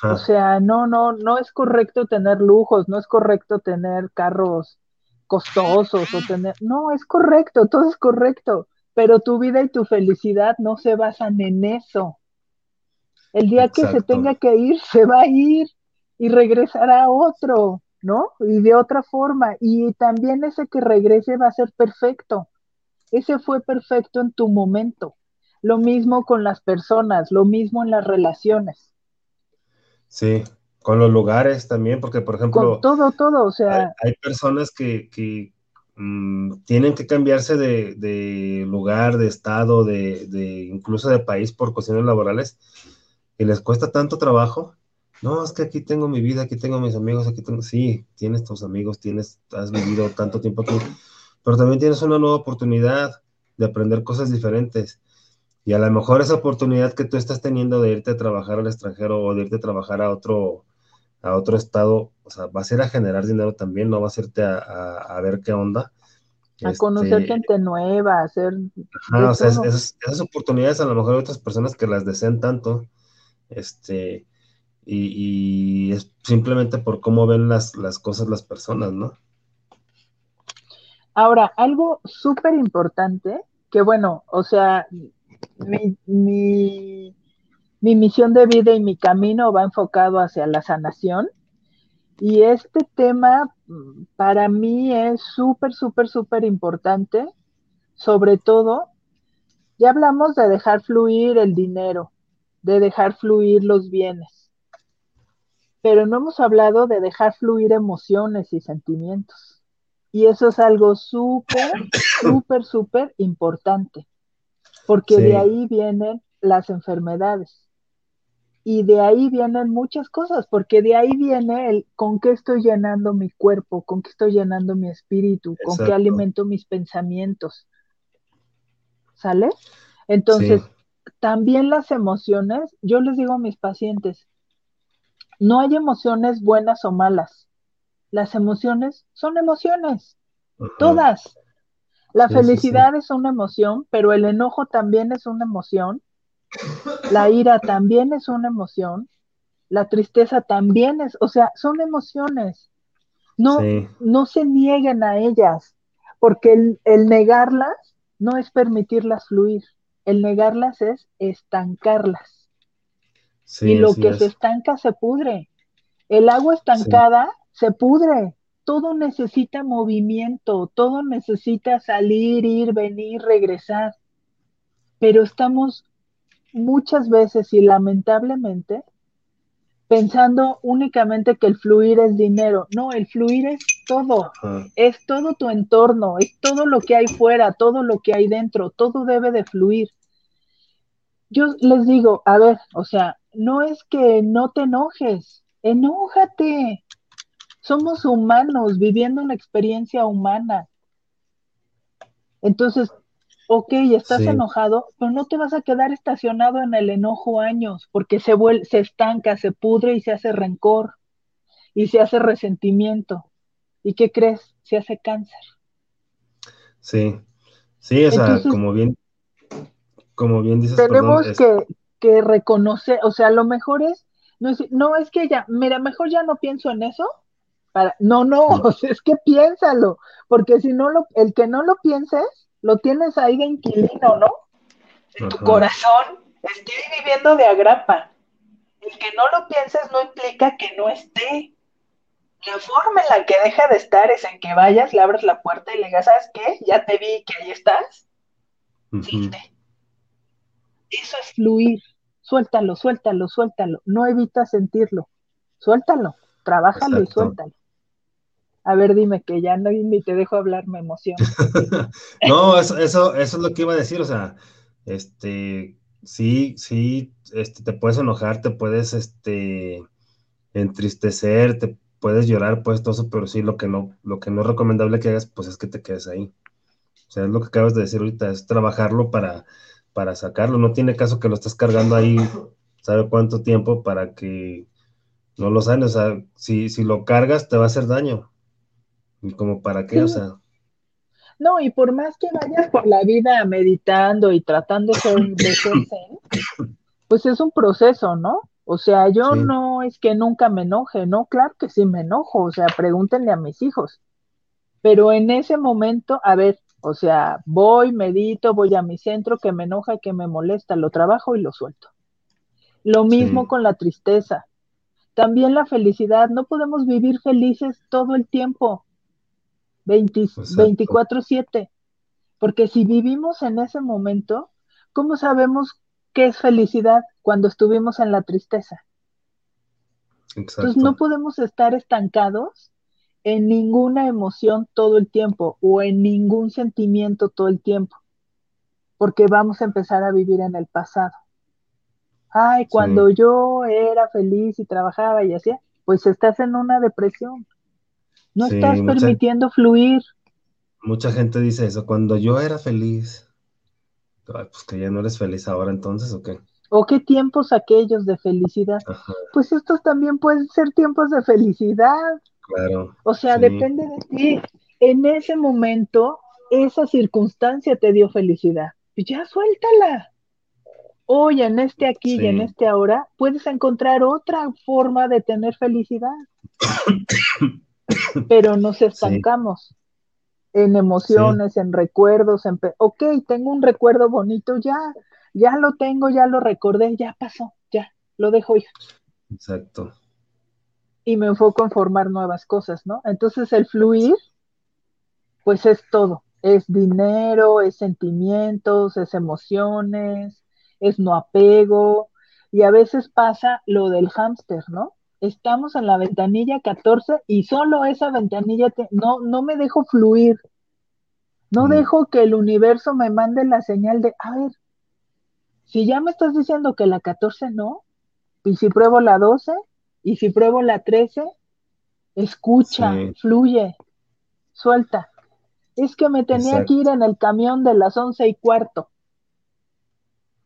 O sea, no, no, no es correcto tener lujos, no es correcto tener carros costosos o tener, no, es correcto, todo es correcto, pero tu vida y tu felicidad no se basan en eso. El día que se tenga que ir, se va a ir y regresará otro, ¿no? Y de otra forma. Y también ese que regrese va a ser perfecto. Ese fue perfecto en tu momento. Lo mismo con las personas, lo mismo en las relaciones. Sí, con los lugares también, porque por ejemplo... Con todo, todo, o sea... Hay, personas que, mm, tienen que cambiarse de, lugar, de estado, de, incluso de país por cuestiones laborales, y les cuesta tanto trabajo. No, es que aquí tengo mi vida, aquí tengo mis amigos, aquí tengo... Sí, tienes tus amigos, tienes, has vivido tanto tiempo aquí, pero también tienes una nueva oportunidad de aprender cosas diferentes. Y a lo mejor esa oportunidad que tú estás teniendo de irte a trabajar al extranjero o de irte a trabajar a otro, a otro estado, o sea, va a ser a generar dinero también, no va a hacerte a, ver qué onda. A conocer este, gente nueva, a hacer... Ajá, o sea, esas, oportunidades a lo mejor hay otras personas que las desean tanto, este, y, es simplemente por cómo ven las, las cosas las personas, ¿no? Ahora, algo súper importante, que bueno, o sea, mi, mi, misión de vida y mi camino va enfocado hacia la sanación. Y este tema mm, para mí es súper, súper, súper importante. Sobre todo, ya hablamos de dejar fluir el dinero, de dejar fluir los bienes, pero no hemos hablado de dejar fluir emociones y sentimientos. Y eso es algo súper, súper, súper importante porque de ahí vienen las enfermedades. Y de ahí vienen muchas cosas, porque de ahí viene el con qué estoy llenando mi cuerpo, con qué estoy llenando mi espíritu, con qué alimento mis pensamientos. ¿Sale? Entonces, también las emociones, yo les digo a mis pacientes, no hay emociones buenas o malas. Las emociones son emociones, todas. La felicidad es una emoción, pero el enojo también es una emoción. La ira también es una emoción. La tristeza también es, o sea, son emociones. No, no se nieguen a ellas, porque el, negarlas no es permitirlas fluir. El negarlas es estancarlas. y lo que se estanca se pudre. El agua estancada se pudre todo necesita movimiento, todo necesita salir, ir, venir, regresar. Pero estamos muchas veces y lamentablemente pensando únicamente que el fluir es dinero. No, el fluir es todo, es todo tu entorno, es todo lo que hay fuera, todo lo que hay dentro, todo debe de fluir. Yo les digo, a ver, o sea, no es que no te enojes, enójate, somos humanos viviendo una experiencia humana. Entonces, ok, estás enojado, pero no te vas a quedar estacionado en el enojo años, porque se, vuelve, se estanca, se pudre y se hace rencor y se hace resentimiento. ¿Y qué crees? Se hace cáncer. Sí, sí, o sea, como bien, como bien dices. Tenemos que, que, reconocer, o sea, lo mejor es no, es, no es que ya, mira, mejor ya no pienso en eso, no, no, es que piénsalo, porque si no lo, el que no lo pienses, lo tienes ahí de inquilino, ¿no? En tu corazón, estoy viviendo de agrapa. El que no lo pienses no implica que no esté. La forma en la que deja de estar es en que vayas, le abres la puerta y le digas, ¿sabes qué? Ya te vi que ahí estás. Eso es fluir. Suéltalo, suéltalo, suéltalo. No evitas sentirlo. Suéltalo, trabájalo y suéltalo. A ver, dime que ya no ni te dejo hablar, me emociono. no, eso, eso, eso es lo que iba a decir, o sea, este, sí, sí, este, te puedes enojar, te puedes, este, entristecer, te puedes llorar, pues todo eso, pero sí, lo que no, lo que no es recomendable que hagas, pues es que te quedes ahí. O sea, es lo que acabas de decir ahorita, es trabajarlo para, para sacarlo. No tiene caso que lo estés cargando ahí, sabe cuánto tiempo para que no lo sanes. O sea, si, si lo cargas, te va a hacer daño. ¿Y como para qué? O sea. No, y por más que vayas por la vida meditando y tratando de ser, de pues es un proceso, ¿no? O sea, yo no es que nunca me enoje, no, claro que sí me enojo, o sea, pregúntenle a mis hijos. Pero en ese momento, a ver, o sea, voy, medito, voy a mi centro, que me enoja, que me molesta, lo trabajo y lo suelto. Lo mismo con la tristeza. También la felicidad, no podemos vivir felices todo el tiempo. 24/7. Porque si vivimos en ese momento, ¿cómo sabemos qué es felicidad cuando estuvimos en la tristeza? Entonces no podemos estar estancados en ninguna emoción todo el tiempo o en ningún sentimiento todo el tiempo, porque vamos a empezar a vivir en el pasado. Ay, cuando yo era feliz y trabajaba y hacía, pues estás en una depresión. No estás permitiendo fluir. Mucha gente dice eso, cuando yo era feliz. pues que ya no eres feliz ahora entonces, ¿o qué? ¿O qué tiempos aquellos de felicidad? Pues estos también pueden ser tiempos de felicidad. Claro. O sea, depende de ti. En ese momento, esa circunstancia te dio felicidad. Ya suéltala. Hoy, en este aquí y en este ahora, puedes encontrar otra forma de tener felicidad. pero nos estancamos en emociones, en recuerdos, en, ok, tengo un recuerdo bonito, ya, ya lo tengo, ya lo recordé, ya pasó, ya, lo dejo ir. Exacto. Y me enfoco en formar nuevas cosas, ¿no? Entonces el fluir, pues es todo, es dinero, es sentimientos, es emociones, es no apego, y a veces pasa lo del hámster, ¿no? Estamos en la ventanilla 14 y solo esa ventanilla no, no me dejo fluir. No mm. dejo que el universo me mande la señal de, a ver, si ya me estás diciendo que la 14 no, y si pruebo la 12, y si pruebo la 13, escucha, fluye, suelta. Es que me tenía que ir en el camión de las once y cuarto.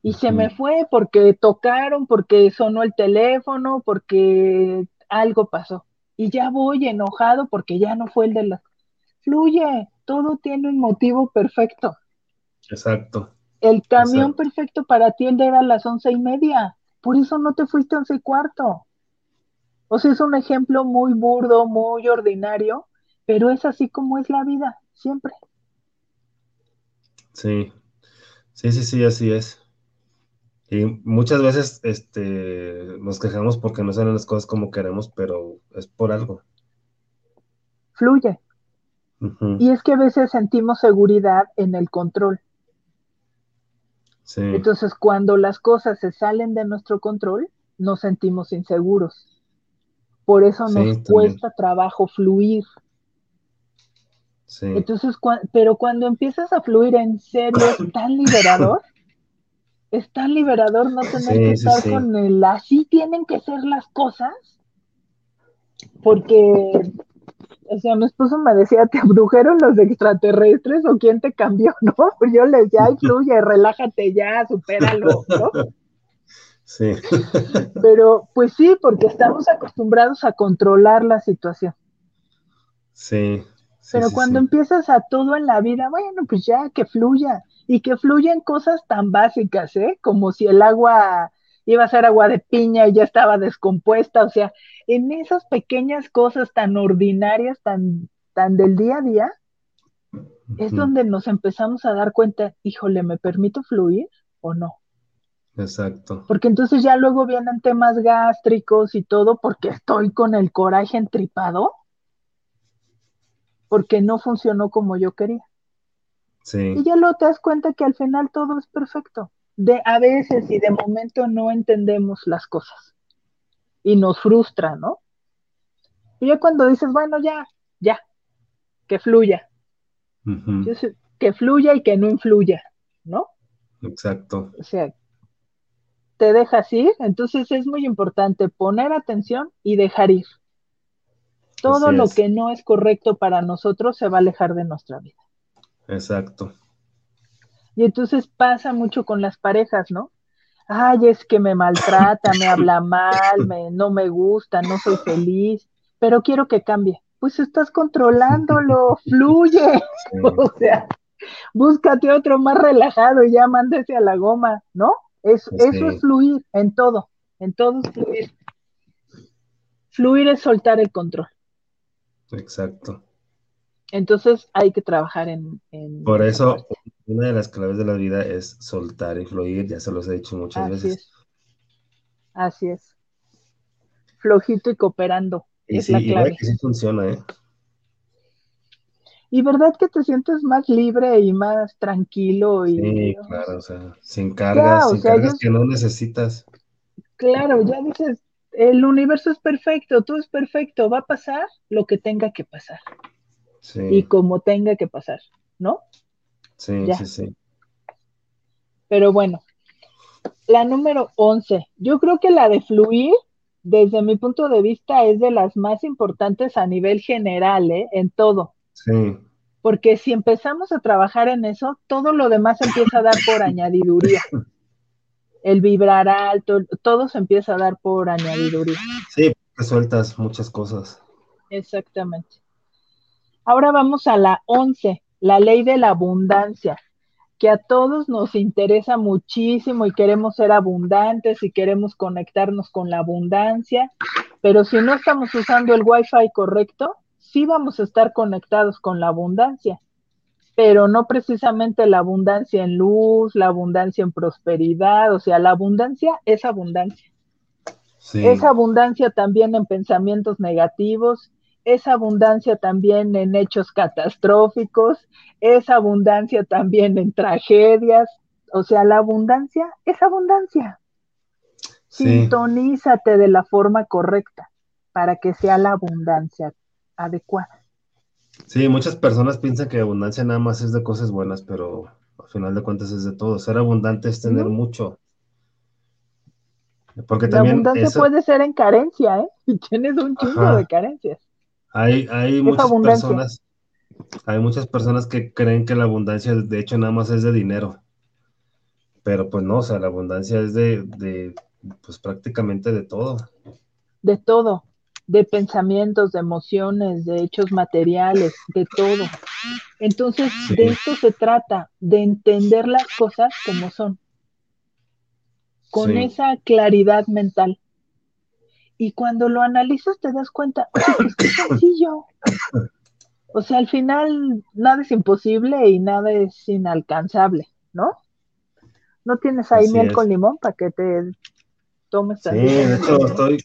Y se me fue porque tocaron, porque sonó el teléfono, porque algo pasó. Y ya voy enojado porque ya no fue el de la... Fluye, todo tiene un motivo perfecto. Exacto. El camión perfecto para ti era a las once y media. Por eso no te fuiste a once y cuarto. O sea, es un ejemplo muy burdo, muy ordinario, pero es así como es la vida, siempre. Sí, sí, sí, sí, así es. Y muchas veces este, nos quejamos porque no salen las cosas como queremos, pero es por algo. Fluye. Y es que a veces sentimos seguridad en el control. Sí. Entonces, cuando las cosas se salen de nuestro control, nos sentimos inseguros. Por eso nos cuesta trabajo fluir. Sí. Entonces, pero cuando empiezas a fluir en serio, es tan liberador es tan liberador no tener que estar con el así tienen que ser las cosas, porque, o sea, mi esposo me decía, ¿te abdujeron los extraterrestres o quién te cambió? ¿No? Pues yo le decía, ay, fluye, relájate ya, supéralo, ¿no? Sí. Pero, pues sí, porque estamos acostumbrados a controlar la situación. Sí. Pero cuando empiezas a todo en la vida, bueno, pues ya que fluya y que fluyen cosas tan básicas, ¿eh? Como si el agua iba a ser agua de piña y ya estaba descompuesta, o sea, en esas pequeñas cosas tan ordinarias, tan, tan del día a día, es donde nos empezamos a dar cuenta, híjole, ¿me permito fluir o no? Exacto. Porque entonces ya luego vienen temas gástricos y todo porque estoy con el coraje entripado, porque no funcionó como yo quería. Y ya luego te das cuenta que al final todo es perfecto. De a veces y de momento no entendemos las cosas. Y nos frustra, ¿no? Y ya cuando dices, bueno, ya, ya, que fluya. que fluya y que no influya, ¿no? Exacto. O sea, te dejas ir, entonces es muy importante poner atención y dejar ir. Todo lo que no es correcto para nosotros se va a alejar de nuestra vida. Exacto. Y entonces pasa mucho con las parejas, ¿no? Ay, es que me maltrata, me habla mal, me, no me gusta, no soy feliz, pero quiero que cambie. Pues estás controlándolo, fluye. O sea, búscate otro más relajado y ya mándese a la goma, ¿no? Eso, eso es fluir en todo, en todo es fluir. Fluir es soltar el control. Exacto. Entonces hay que trabajar en... Por eso, una de las claves de la vida es soltar y fluir, ya se los he dicho muchas Así veces. Es. Así es. Flojito y cooperando. Y es sí, la clave. que sí funciona, ¿eh? Y verdad que te sientes más libre y más tranquilo y... Sí, claro, o sea, sin cargas, sin cargas que no necesitas. Claro, ya dices, el universo es perfecto, todo es perfecto, va a pasar lo que tenga que pasar. Sí. Y como tenga que pasar, ¿no? Sí, sí, sí. Pero bueno, la número 11, yo creo que la de fluir, desde mi punto de vista, es de las más importantes a nivel general, ¿eh? En todo. Sí. Porque si empezamos a trabajar en eso, todo lo demás empieza a dar por añadiduría. El vibrar alto, todo se empieza a dar por añadiduría. Sí, sueltas muchas cosas. Exactamente. Ahora vamos a la 11, la ley de la abundancia, que a todos nos interesa muchísimo y queremos ser abundantes y queremos conectarnos con la abundancia, pero si no estamos usando el Wi-Fi correcto, sí vamos a estar conectados con la abundancia, pero no precisamente la abundancia en luz, la abundancia en prosperidad, o sea, la abundancia es abundancia. Es abundancia también en pensamientos negativos, es abundancia también en hechos catastróficos, es abundancia también en tragedias, o sea, la abundancia es abundancia. Sintonízate de la forma correcta para que sea la abundancia adecuada. Sí, muchas personas piensan que abundancia nada más es de cosas buenas, pero al final de cuentas es de todo. Ser abundante es tener mucho. Porque la abundancia puede ser en carencia, ¿eh? Y tienes un chingo de carencias. Hay, hay muchas personas, hay muchas personas que creen que la abundancia, de hecho, nada más es de dinero. Pero pues no, o sea, la abundancia es de, de pues prácticamente de todo. De todo de pensamientos, de emociones, de hechos materiales, de todo. Entonces, de esto se trata, de entender las cosas como son, con esa claridad mental. Y cuando lo analizas te das cuenta, es que es sencillo. O sea, al final nada es imposible y nada es inalcanzable, ¿no? No tienes ahí miel con limón para que te tomes. Sí, de hecho estoy,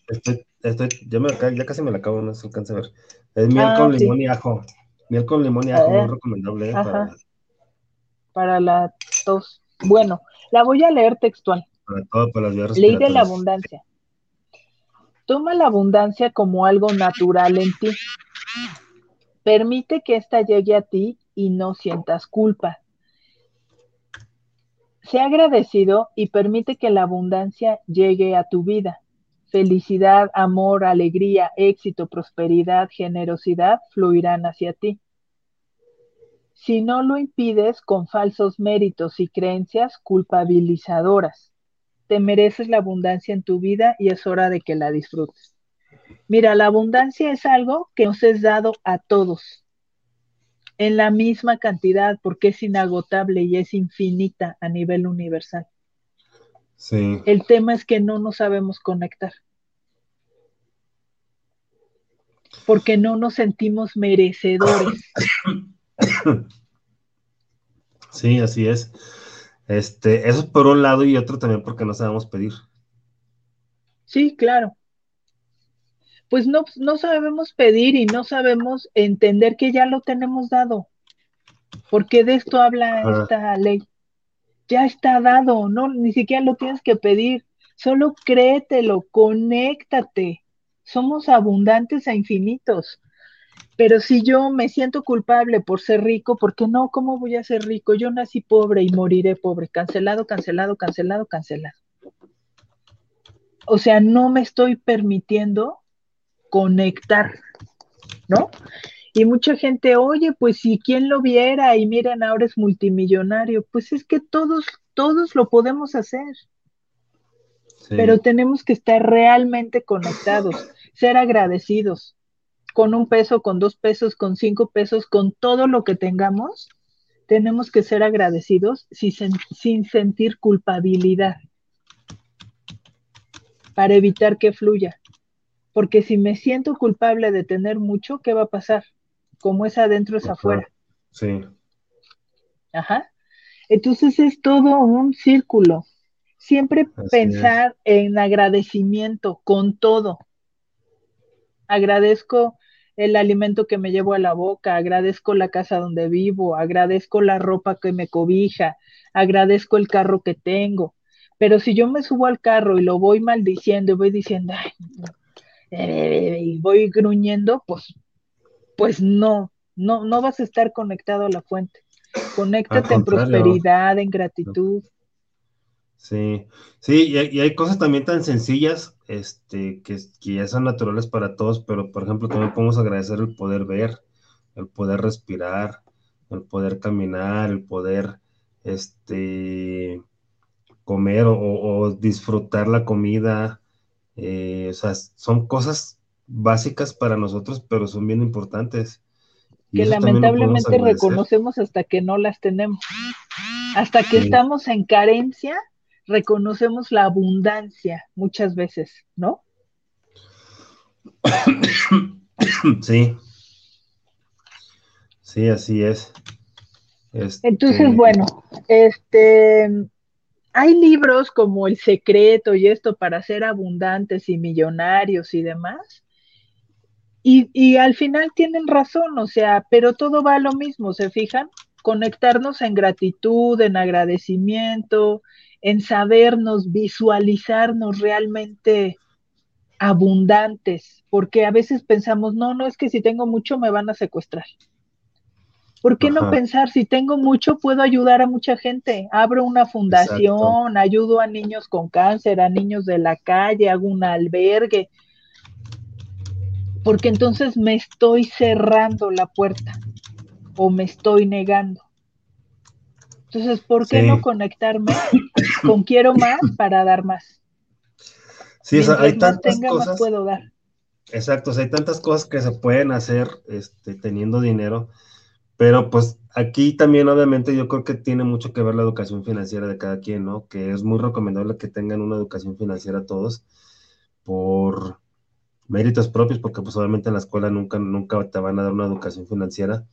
estoy ya, me, ya casi me la acabo, no se alcanza a ver. Es miel ah, con limón y ajo. Miel con limón y ajo, muy recomendable. ¿eh? Para... para... la tos. Bueno, la voy a leer textual. Para todo, para las Ley de la abundancia. Toma la abundancia como algo natural en ti. Permite que ésta llegue a ti y no sientas culpa. Sea agradecido y permite que la abundancia llegue a tu vida. Felicidad, amor, alegría, éxito, prosperidad, generosidad fluirán hacia ti. Si no lo impides con falsos méritos y creencias culpabilizadoras, te mereces la abundancia en tu vida y es hora de que la disfrutes. Mira, la abundancia es algo que nos es dado a todos en la misma cantidad porque es inagotable y es infinita a nivel universal. El tema es que no nos sabemos conectar. Porque no nos sentimos merecedores. Sí, así es. Este, eso es por un lado y otro también porque no sabemos pedir. Sí, claro. Pues no, no sabemos pedir y no sabemos entender que ya lo tenemos dado. Porque de esto habla esta ley ya está dado, no, ni siquiera lo tienes que pedir, solo créetelo, conéctate. Somos abundantes e infinitos. Pero si yo me siento culpable por ser rico, ¿por qué no? ¿Cómo voy a ser rico? Yo nací pobre y moriré pobre. Cancelado, cancelado, cancelado, cancelado. o sea, no me estoy permitiendo conectar, ¿no? Y mucha gente, oye, pues si quien lo viera y miren, ahora es multimillonario, pues es que todos, todos lo podemos hacer. Pero tenemos que estar realmente conectados, ser agradecidos, con un peso, con dos pesos, con cinco pesos, con todo lo que tengamos, tenemos que ser agradecidos sin, sin sentir culpabilidad para evitar que fluya. Porque si me siento culpable de tener mucho, ¿qué va a pasar? como es adentro es afuera. Sí. Ajá. Entonces es todo un círculo. Siempre pensar en agradecimiento con todo. Agradezco el alimento que me llevo a la boca, agradezco la casa donde vivo, agradezco la ropa que me cobija, agradezco el carro que tengo. Pero si yo me subo al carro y lo voy maldiciendo y voy diciendo, ay, y voy gruñendo, pues pues no, no, no vas a estar conectado a la fuente. Conéctate en prosperidad, en gratitud. Sí, sí, y hay, cosas también tan sencillas, este, que, que, ya son naturales para todos, pero por ejemplo, también podemos agradecer el poder ver, el poder respirar, el poder caminar, el poder, este, comer o, disfrutar la comida, eh, o sea, son cosas básicas para nosotros, pero son bien importantes. que lamentablemente reconocemos hasta que no las tenemos. Hasta que estamos en carencia, reconocemos la abundancia muchas veces, ¿no? Sí. Sí, así es. Este, Entonces, bueno, este hay libros como El secreto y esto para ser abundantes y millonarios y demás, y, al final tienen razón, o sea, pero todo va a lo mismo, ¿se fijan? Conectarnos en gratitud, en agradecimiento, en sabernos, visualizarnos realmente abundantes, porque a veces pensamos, no, no es que si tengo mucho me van a secuestrar. ¿Por qué no pensar, si tengo mucho, puedo ayudar a mucha gente? Abro una fundación, ayudo a niños con cáncer, a niños de la calle, hago un albergue, porque entonces me estoy cerrando la puerta o me estoy negando. Entonces, ¿por qué no conectarme con quiero más para dar más? Sí, hay tantas cosas. puedo dar. Exacto, hay tantas cosas que se pueden hacer este, teniendo dinero, pero pues aquí también obviamente yo creo que tiene mucho que ver la educación financiera de cada quien, ¿no? Que es muy recomendable que tengan una educación financiera todos por méritos propios, porque pues obviamente en la escuela nunca, nunca te van a dar una educación financiera.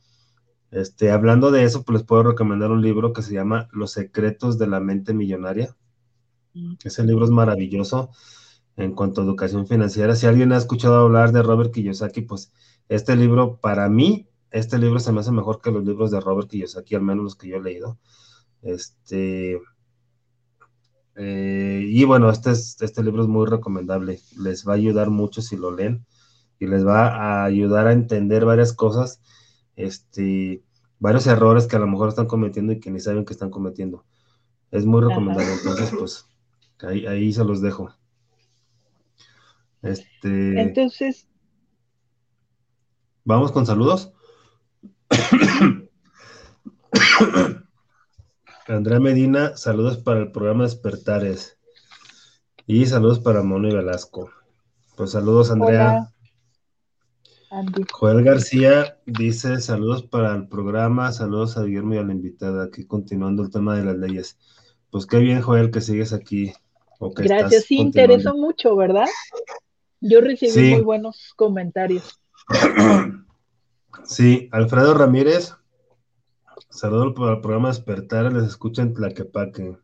Este, hablando de eso, pues les puedo recomendar un libro que se llama Los secretos de la mente millonaria. Mm. Ese libro es maravilloso en cuanto a educación financiera. Si alguien ha escuchado hablar de Robert Kiyosaki, pues este libro, para mí, este libro se me hace mejor que los libros de Robert Kiyosaki, al menos los que yo he leído. Este, eh, y bueno, este, este libro es muy recomendable, les va a ayudar mucho si lo leen y les va a ayudar a entender varias cosas, este, varios errores que a lo mejor están cometiendo y que ni saben que están cometiendo. Es muy recomendable, entonces pues ahí, ahí se los dejo. Este, entonces, vamos con saludos. Andrea Medina, saludos para el programa Despertares. Y saludos para Mono y Velasco. Pues saludos, Andrea. Joel García dice saludos para el programa, saludos a Guillermo y a la invitada, aquí continuando el tema de las leyes. Pues qué bien, Joel, que sigues aquí. Gracias, sí, interesó mucho, ¿verdad? Yo recibí muy buenos comentarios. Sí, Alfredo Ramírez Saludos para el programa Despertar, les escuchan en Tlaquepaque.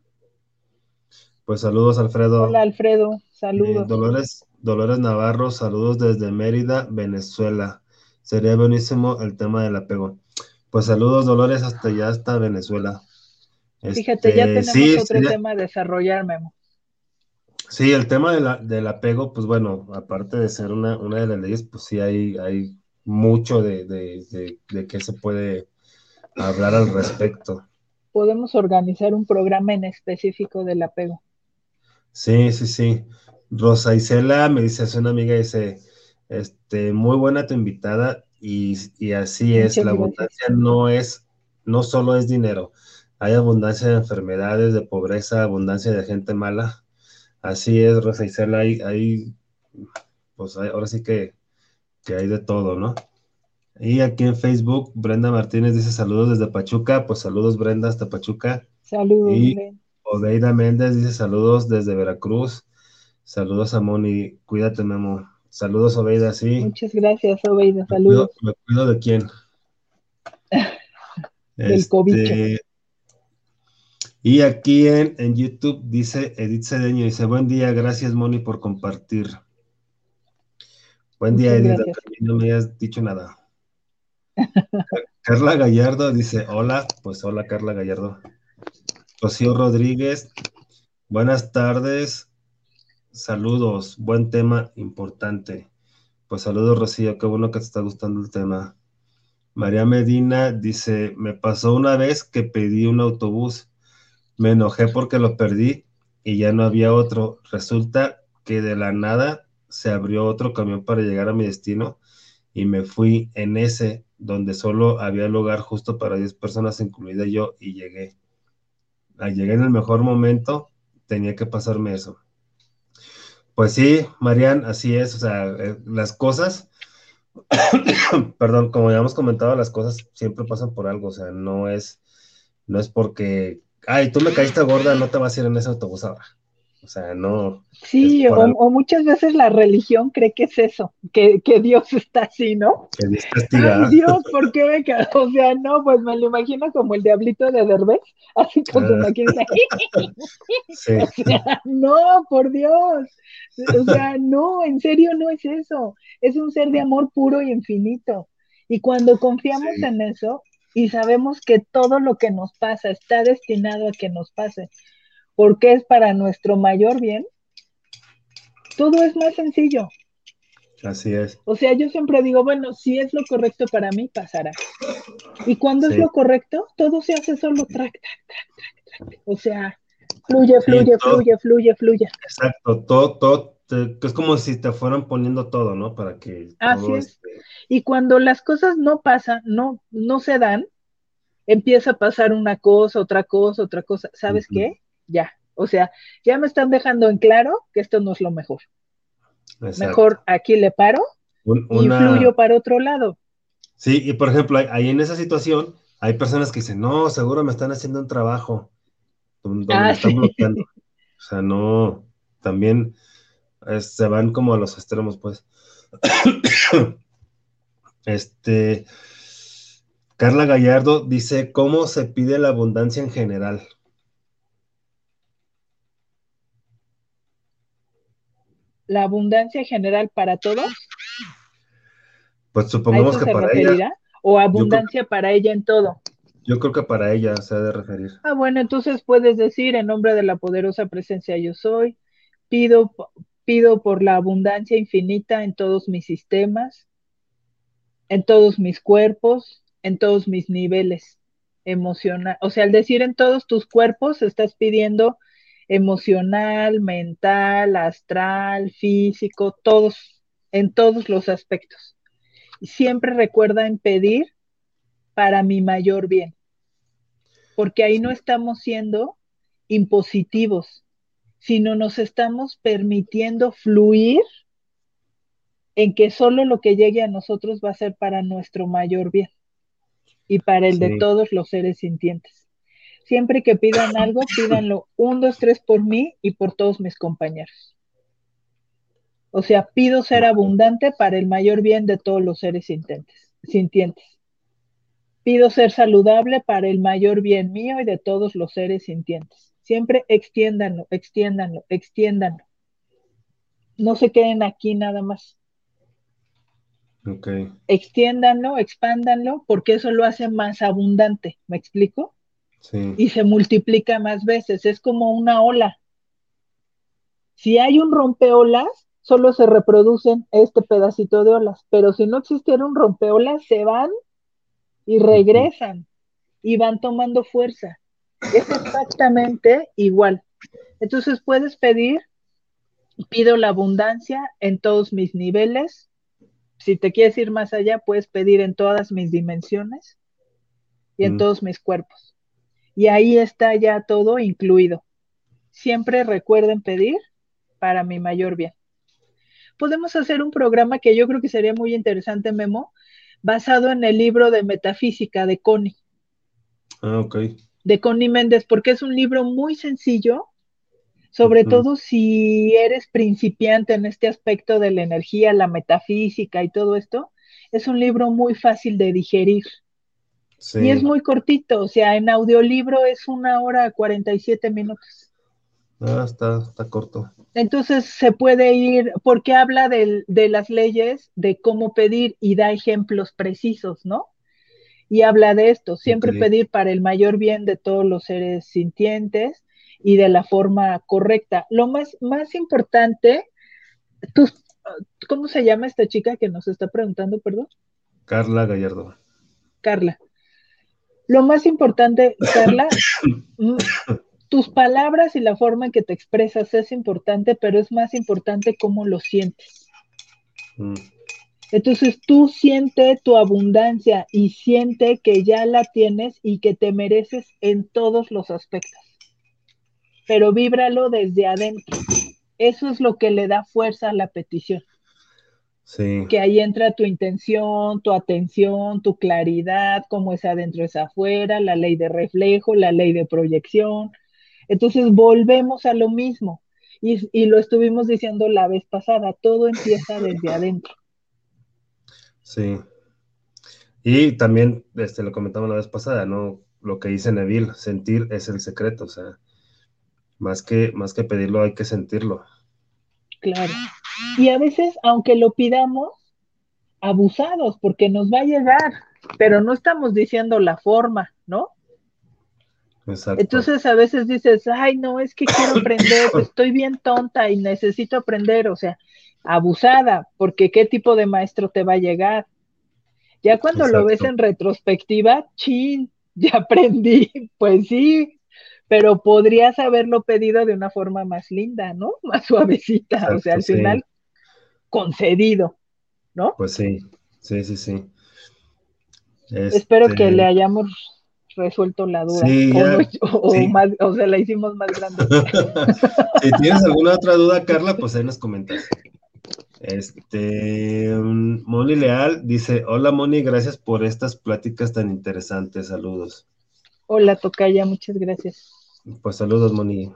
Pues saludos, Alfredo. Hola, Alfredo, saludos. Eh, Dolores, Dolores Navarro, saludos desde Mérida, Venezuela. Sería buenísimo el tema del apego. Pues saludos, Dolores, hasta allá, hasta Venezuela. Fíjate, ya este, tenemos otro tema a desarrollar, Memo. Sí, el tema del apego, pues bueno, aparte de ser una, una de las leyes, pues sí hay, hay mucho de, de, de que se puede hablar al respecto. Podemos organizar un programa en específico del apego. Sí, sí, sí. Rosa Isela me dice, es una amiga, dice, este, muy buena tu invitada y, así es, la abundancia no es, no solo es dinero, hay abundancia de enfermedades, de pobreza, abundancia de gente mala. Así es, Rosa Isela, hay, hay pues ahora sí que, que hay de todo, ¿no? Y aquí en Facebook, Brenda Martínez dice saludos desde Pachuca, pues saludos Brenda hasta Pachuca. Saludos. Y Odeida Méndez dice saludos desde Veracruz. Saludos a Moni, cuídate Memo. Saludos Oveida, sí. Muchas gracias Oveida, saludos. ¿Me cuido, de quién? Del este, Y aquí en, en, YouTube dice Edith Cedeño, dice, buen día, gracias Moni por compartir. Buen día Edith, no me has dicho nada. Carla Gallardo dice, hola, pues hola Carla Gallardo. Rocío Rodríguez, buenas tardes, saludos, buen tema importante. Pues saludos Rocío, qué bueno que te está gustando el tema. María Medina dice, me pasó una vez que pedí un autobús, me enojé porque lo perdí y ya no había otro. Resulta que de la nada se abrió otro camión para llegar a mi destino y me fui en ese donde solo había lugar justo para 10 personas, incluida yo, y llegué llegué en el mejor momento, tenía que pasarme eso. Pues sí, Marian, así es, o sea, eh, las cosas, perdón, como ya hemos comentado, las cosas siempre pasan por algo, o sea, no es, no es porque, ay, tú me caíste gorda, no te vas a ir en ese autobús ahora. O sea, no. Sí, o, muchas veces la religión cree que es eso, que, Dios está así, ¿no? Que Dios castiga. Ay, Dios, ¿por qué me O sea, no, pues me lo imagino como el diablito de Derbez, así como su máquina. sí. O sea, no, por Dios. O sea, no, en serio no es eso. Es un ser de amor puro y infinito. Y cuando confiamos en eso y sabemos que todo lo que nos pasa está destinado a que nos pase, porque es para nuestro mayor bien, todo es más sencillo. Así es. O sea, yo siempre digo, bueno, si es lo correcto para mí, pasará. Y cuando es lo correcto, todo se hace solo track, track, track, track, O sea, fluye, fluye, fluye, fluye, fluye. Exacto, todo, todo, es como si te fueran poniendo todo, ¿no? Para que. Así es. Y cuando las cosas no pasan, no, no se dan, empieza a pasar una cosa, otra cosa, otra cosa. ¿Sabes qué? Ya. O sea, ya me están dejando en claro que esto no es lo mejor. Mejor aquí le paro y fluyo para otro lado. Sí, y por ejemplo, ahí en esa situación hay personas que dicen, no, seguro me están haciendo un trabajo donde me ah, están bloqueando. O sea, no, también se van como a los extremos, pues. este, Carla Gallardo dice, ¿cómo se pide la abundancia en general? La abundancia general para todos? Pues supongamos que para ella. ¿O abundancia para ella en todo? Yo creo que para ella se ha de referir. Ah, bueno, entonces puedes decir en nombre de la poderosa presencia yo soy, pido, pido por la abundancia infinita en todos mis sistemas, en todos mis cuerpos, en todos mis niveles emocionales. O sea, al decir en todos tus cuerpos, estás pidiendo emocional, mental, astral, físico, todos, en todos los aspectos. Y siempre recuerda en pedir para mi mayor bien, porque ahí no estamos siendo impositivos, sino nos estamos permitiendo fluir en que solo lo que llegue a nosotros va a ser para nuestro mayor bien y para el de todos los seres sintientes. Siempre que pidan algo, pídanlo un, dos, tres por mí y por todos mis compañeros. O sea, pido ser abundante para el mayor bien de todos los seres sintientes. Pido ser saludable para el mayor bien mío y de todos los seres sintientes. Siempre extiéndanlo, extiéndanlo, extiéndanlo. No se queden aquí nada más. Okay. Extiéndanlo, expándanlo, porque eso lo hace más abundante. ¿Me explico? Y se multiplica más veces. Es como una ola. Si hay un rompeolas, solo se reproducen este pedacito de olas, pero si no existiera un rompeolas, se van y regresan y van tomando fuerza. Es exactamente igual. Entonces puedes pedir Pido la abundancia en todos mis niveles. Si te quieres ir más allá, puedes pedir en todas mis dimensiones y en mm. todos mis cuerpos. Y ahí está ya todo incluido. Siempre recuerden pedir para mi mayor bien. Podemos hacer un programa que yo creo que sería muy interesante, Memo, basado en el libro de Metafísica de Connie. Ah, ok. De Connie Méndez, porque es un libro muy sencillo, sobre todo si eres principiante en este aspecto de la energía, la metafísica y todo esto. Es un libro muy fácil de digerir. Y es muy cortito, o sea, en audiolibro es una hora 47 minutos. Ah, está, está corto. Entonces se puede ir, porque habla de, las leyes, de cómo pedir y da ejemplos precisos, ¿no? Y habla de esto, siempre pedir para el mayor bien de todos los seres sintientes y de la forma correcta. Lo más, más importante, ¿cómo se llama esta chica que nos está preguntando, perdón? Carla Gallardo. Carla. Lo más importante, Carla, mm, tus palabras y la forma en que te expresas es importante, pero es más importante cómo lo sientes. Mm. Entonces tú siente tu abundancia y siente que ya la tienes y que te mereces en todos los aspectos. Pero víbralo desde adentro. Eso es lo que le da fuerza a la petición. Sí. Que ahí entra tu intención, tu atención, tu claridad, cómo es adentro es afuera, la ley de reflejo, la ley de proyección, entonces volvemos a lo mismo. Y, lo estuvimos diciendo la vez pasada, todo empieza desde adentro. Sí. Y también, este, lo comentamos la vez pasada, ¿no? Lo que dice Neville, sentir es el secreto, o sea, más que, más que pedirlo hay que sentirlo. Claro. Y a veces, aunque lo pidamos, abusados, porque nos va a llegar, pero no estamos diciendo la forma, ¿no? Entonces a veces dices, ay, no, es que quiero aprender, estoy bien tonta y necesito aprender, o sea, abusada, porque qué tipo de maestro te va a llegar. Ya cuando lo ves en retrospectiva, chin, ya aprendí, pues sí, pero podrías haberlo pedido de una forma más linda, ¿no? Más suavecita, o sea, al final concedido, ¿no? Pues sí, sí, sí, sí. Espero que este le hayamos resuelto la duda. o, sea, la hicimos más grande. si tienes alguna otra duda, Carla, pues ahí nos comentas. Este, Moni Leal dice, hola Moni, gracias por estas pláticas tan interesantes, saludos. Hola Tocaya, muchas gracias. Pues saludos Moni,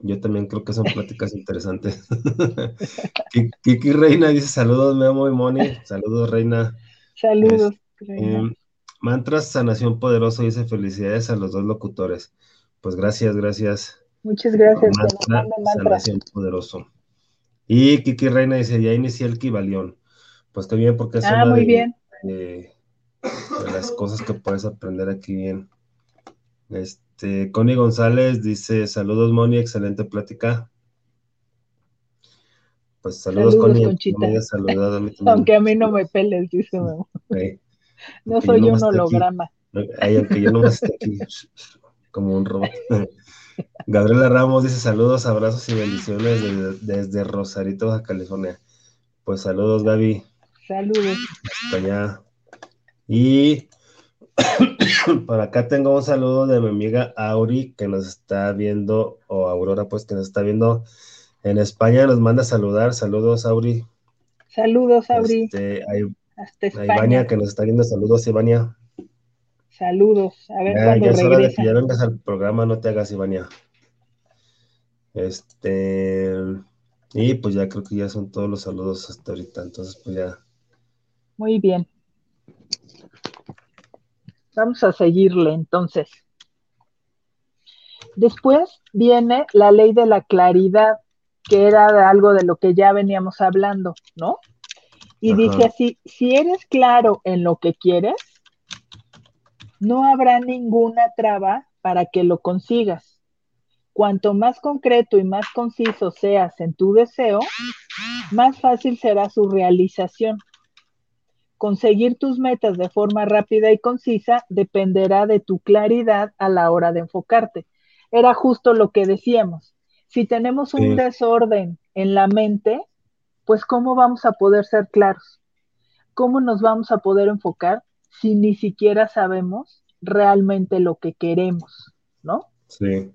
yo también creo que son pláticas interesantes. Kiki Reina dice, saludos Memo y Moni, saludos Reina. Saludos. Reina. Mantras Sanación Poderoso dice felicidades a los dos locutores. Pues gracias, gracias. Muchas gracias. Mantra, Sanación Poderoso. Y Kiki Reina dice, ya inicié el Kibalión. Pues qué bien, porque es ah, muy bien. de, las cosas que puedes aprender aquí bien. Este, Connie González dice, saludos Moni, excelente plática. Pues saludos, Connie. Aunque a mí no me peles, dice. No soy un holograma. aunque yo no esté aquí como un robot. Gabriela Ramos dice saludos, abrazos y bendiciones desde, Rosarito, Baja California. Pues saludos, Gaby. Saludos. Hasta allá. Y por acá tengo un saludo de mi amiga Auri que nos está viendo, o Aurora, pues que nos está viendo en España, nos manda a saludar. Saludos, Auri. Saludos, Auri. Este, hasta España. que nos está viendo, saludos, Ivania. Saludos, a ver ya, ya es hora de que ya vengas al programa, no te hagas, Ivania. Este, y pues ya creo que ya son todos los saludos hasta ahorita, entonces pues ya. Muy bien. Vamos a seguirle entonces. Después viene la ley de la claridad, que era algo de lo que ya veníamos hablando, ¿no? Y dice así, si eres claro en lo que quieres, no habrá ninguna traba para que lo consigas. Cuanto más concreto y más conciso seas en tu deseo, más fácil será su realización. Conseguir tus metas de forma rápida y concisa dependerá de tu claridad a la hora de enfocarte. Era justo lo que decíamos. Si tenemos un desorden en la mente, pues cómo vamos a poder ser claros, cómo nos vamos a poder enfocar si ni siquiera sabemos realmente lo que queremos, ¿no? Sí.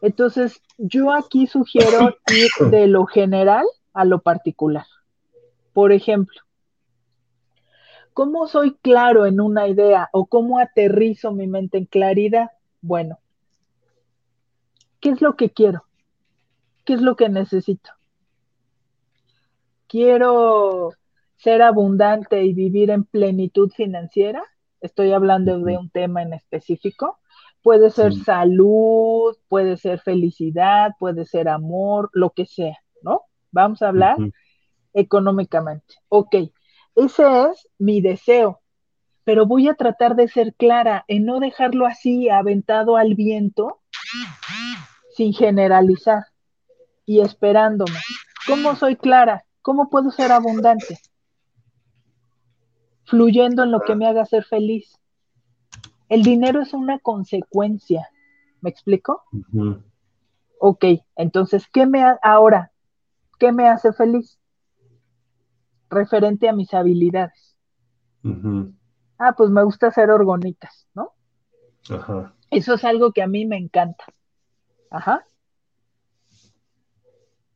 Entonces, yo aquí sugiero ir de lo general a lo particular. Por ejemplo, ¿cómo soy claro en una idea o cómo aterrizo mi mente en claridad? Bueno, ¿qué es lo que quiero? ¿Qué es lo que necesito? Quiero ser abundante y vivir en plenitud financiera. Estoy hablando de un tema en específico. Puede ser salud, puede ser felicidad, puede ser amor, lo que sea, ¿no? Vamos a hablar económicamente. Ok, ese es mi deseo, pero voy a tratar de ser clara en no dejarlo así, aventado al viento, sin generalizar y esperándome. ¿Cómo soy clara? ¿Cómo puedo ser abundante? Fluyendo en lo que me haga ser feliz. El dinero es una consecuencia. ¿Me explico? Ok, entonces, ¿qué me ahora? ¿Qué me hace feliz? Referente a mis habilidades. Ah, pues me gusta hacer orgonitas, ¿no? Ajá. Eso es algo que a mí me encanta. Ajá.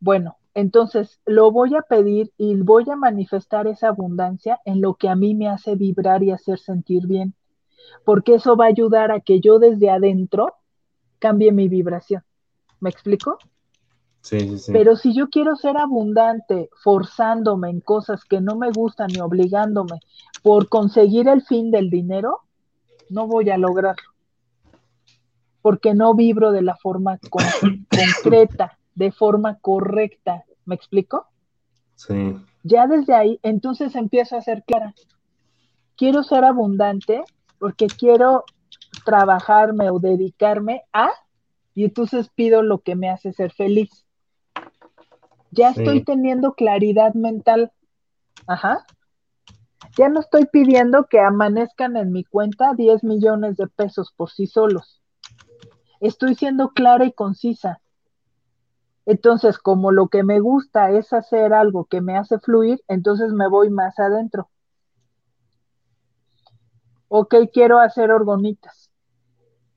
Bueno, entonces lo voy a pedir y voy a manifestar esa abundancia en lo que a mí me hace vibrar y hacer sentir bien porque eso va a ayudar a que yo desde adentro cambie mi vibración. ¿Me explico? Sí, sí, sí. Pero si yo quiero ser abundante, forzándome en cosas que no me gustan y obligándome por conseguir el fin del dinero, no voy a lograrlo. Porque no vibro de la forma concreta, de forma correcta. ¿Me explico? Sí. Ya desde ahí, entonces empiezo a ser clara. Quiero ser abundante, porque quiero trabajarme o dedicarme a, y entonces pido lo que me hace ser feliz. Ya estoy teniendo claridad mental. Ajá. Ya no estoy pidiendo que amanezcan en mi cuenta 10 millones de pesos por sí solos. Estoy siendo clara y concisa. Entonces, como lo que me gusta es hacer algo que me hace fluir, entonces me voy más adentro ok, quiero hacer orgonitas.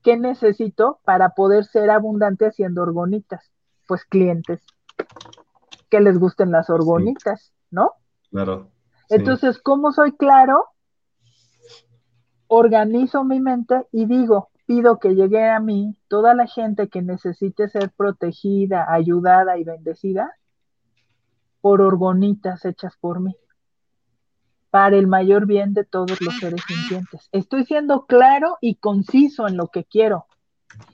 ¿Qué necesito para poder ser abundante haciendo orgonitas? Pues clientes que les gusten las orgonitas, ¿no? Claro. Entonces, ¿cómo soy claro? Organizo mi mente y digo, pido que llegue a mí toda la gente que necesite ser protegida, ayudada y bendecida por orgonitas hechas por mí para el mayor bien de todos los seres sintientes. Estoy siendo claro y conciso en lo que quiero.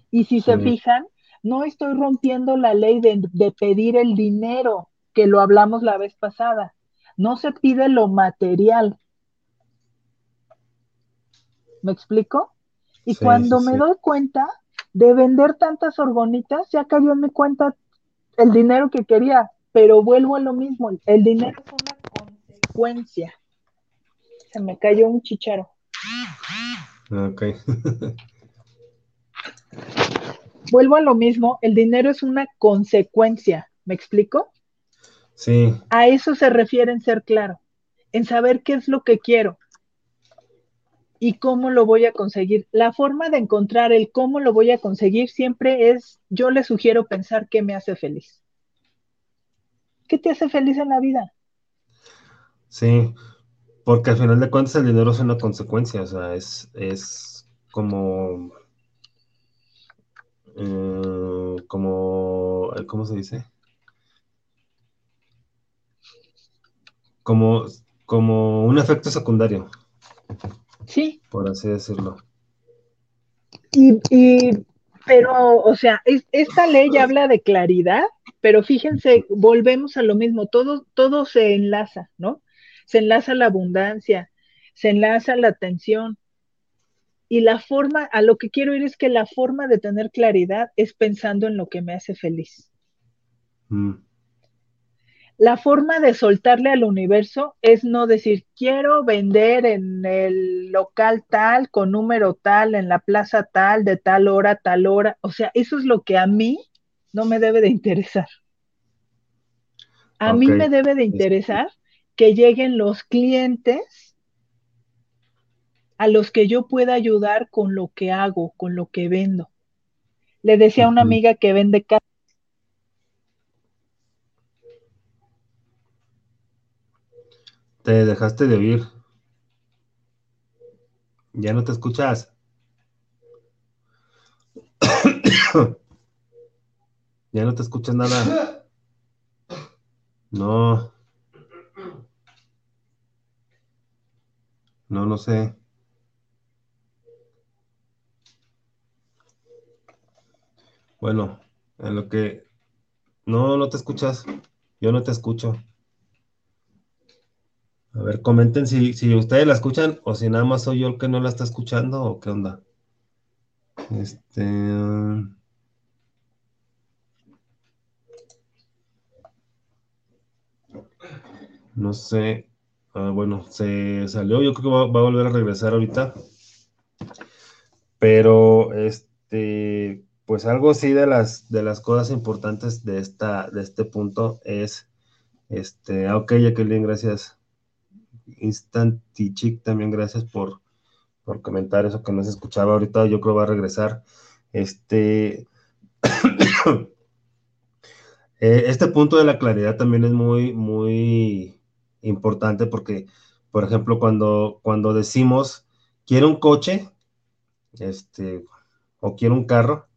Y si se fijan, no estoy rompiendo la ley de, pedir el dinero, que lo hablamos la vez pasada. No se pide lo material. ¿Me explico? Y cuando me doy cuenta de vender tantas orgonitas, ya cayó en mi cuenta el dinero que quería, pero vuelvo a lo mismo, el dinero es una consecuencia se me cayó un chicharo. Ok. Vuelvo a lo mismo, el dinero es una consecuencia, ¿me explico? Sí. A eso se refiere en ser claro, en saber qué es lo que quiero y cómo lo voy a conseguir. La forma de encontrar el cómo lo voy a conseguir siempre es, yo le sugiero pensar qué me hace feliz. ¿Qué te hace feliz en la vida? Sí, porque al final de cuentas el dinero es una consecuencia, o sea, es, es como, eh, como, ¿cómo se dice? Como, como un efecto secundario. Sí. Por así decirlo. Y, y pero, o sea, esta ley habla de claridad, pero fíjense, volvemos a lo mismo, todo, todo se enlaza, ¿no? se enlaza la abundancia, se enlaza la atención. Y la forma, a lo que quiero ir es que la forma de tener claridad es pensando en lo que me hace feliz. Mm. La forma de soltarle al universo es no decir, quiero vender en el local tal, con número tal, en la plaza tal, de tal hora, tal hora. O sea, eso es lo que a mí no me debe de interesar. A mí me debe de interesar que lleguen los clientes a los que yo pueda ayudar con lo que hago, con lo que vendo. Le decía a una amiga que vende casa. Te dejaste de oír. Ya no te escuchas. ya no te escuchas nada. No. No, no sé. Bueno, en lo que... No, no te escuchas. Yo no te escucho. A ver, comenten si, si ustedes la escuchan o si nada más soy yo el que no la está escuchando o qué onda. Este. No sé. Ah, bueno, se salió. Yo creo que va, va, a volver a regresar ahorita. Pero este, pues algo sí de las de las cosas importantes de esta, de este punto es este. Ah, ok, Jacqueline, gracias. Instantichic, también gracias por, por comentar eso que no se escuchaba ahorita. Yo creo que va a regresar. Este. Eh, este punto de la claridad también es muy, muy importante porque, por ejemplo, cuando, cuando decimos quiero un coche, este, o quiero un carro,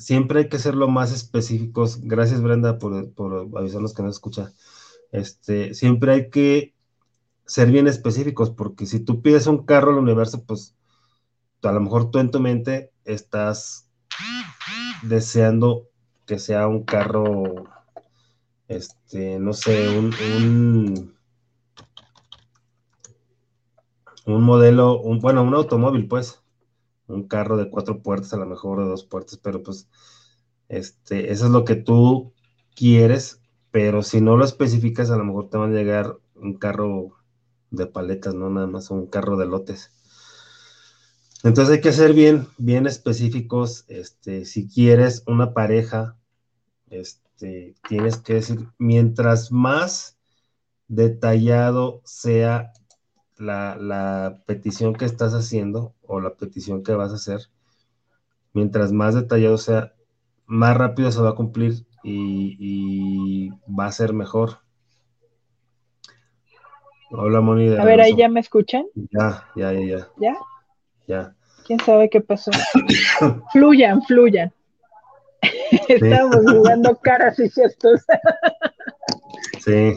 siempre hay que ser lo más específicos. Gracias, Brenda, por, por avisarnos que nos escucha. Este, siempre hay que ser bien específicos, porque si tú pides un carro al universo, pues a lo mejor tú en tu mente estás deseando que sea un carro, este, no sé, un, un, un modelo, un, bueno, un automóvil, pues, un carro de cuatro puertas, a lo mejor de dos puertas, pero pues, este, eso es lo que tú quieres, pero si no lo especificas, a lo mejor te van a llegar un carro de paletas, no nada más un carro de lotes. Entonces hay que ser bien, bien específicos. Este, si quieres una pareja, este, tienes que decir, mientras más detallado sea la, la, petición que estás haciendo o la petición que vas a hacer, mientras más detallado sea, más rápido se va a cumplir y, y va a ser mejor. Hola, Moni. a ver, ahí ya me escuchan. Ya, ya, ya, ya. ¿Ya? Ya. ¿Quién sabe qué pasó? fluyan, fluyan. Estamos jugando caras y gestos. sí.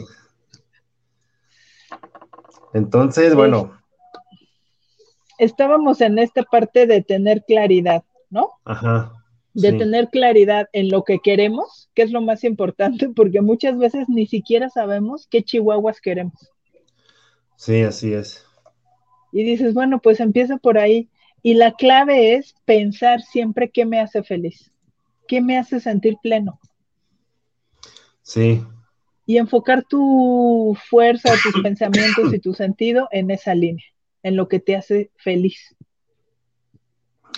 Entonces, bueno. Estábamos en esta parte de tener claridad, ¿no? Ajá. De tener claridad en lo que queremos, que es lo más importante, porque muchas veces ni siquiera sabemos qué chihuahuas queremos. Sí, así es. Y dices, bueno, pues empieza por ahí. Y la clave es pensar siempre qué me hace feliz, qué me hace sentir pleno. Sí. Y enfocar tu fuerza, tus pensamientos y tu sentido en esa línea, en lo que te hace feliz.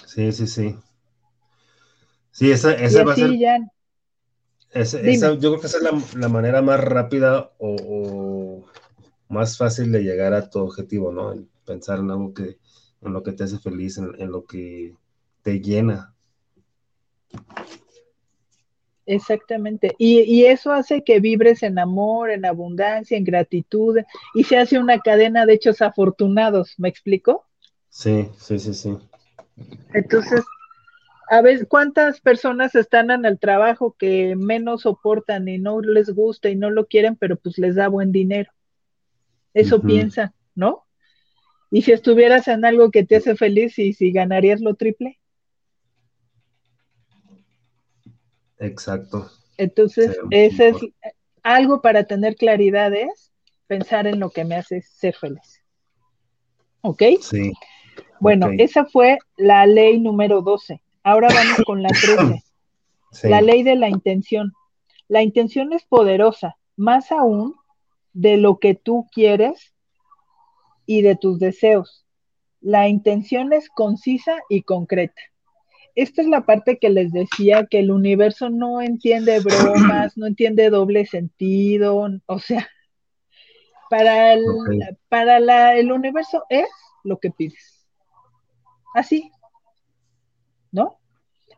Sí, sí, sí. Sí, esa, esa va a ser. Ya... Esa, yo creo que esa es la, manera más rápida o más fácil de llegar a tu objetivo, ¿no? pensar en algo que, en lo que te hace feliz, en, lo que te llena. Exactamente. Y, y, eso hace que vibres en amor, en abundancia, en gratitud, y se hace una cadena de hechos afortunados, ¿me explico? Sí, sí, sí, sí. Entonces, a ver, ¿cuántas personas están en el trabajo que menos soportan y no les gusta y no lo quieren, pero pues les da buen dinero? Eso piensa, ¿no? Y si estuvieras en algo que te hace feliz y si ganarías lo triple. Exacto. Entonces, ese es algo para tener claridad es pensar en lo que me hace ser feliz. ¿Ok? Sí. Bueno, esa fue la ley número 12. Ahora vamos con la 13. La ley de la intención. La intención es poderosa, más aún de lo que tú quieres y de tus deseos. La intención es concisa y concreta. Esta es la parte que les decía que el universo no entiende bromas, no entiende doble sentido, o sea, para el, para la, el universo es lo que pides. Así, ¿no?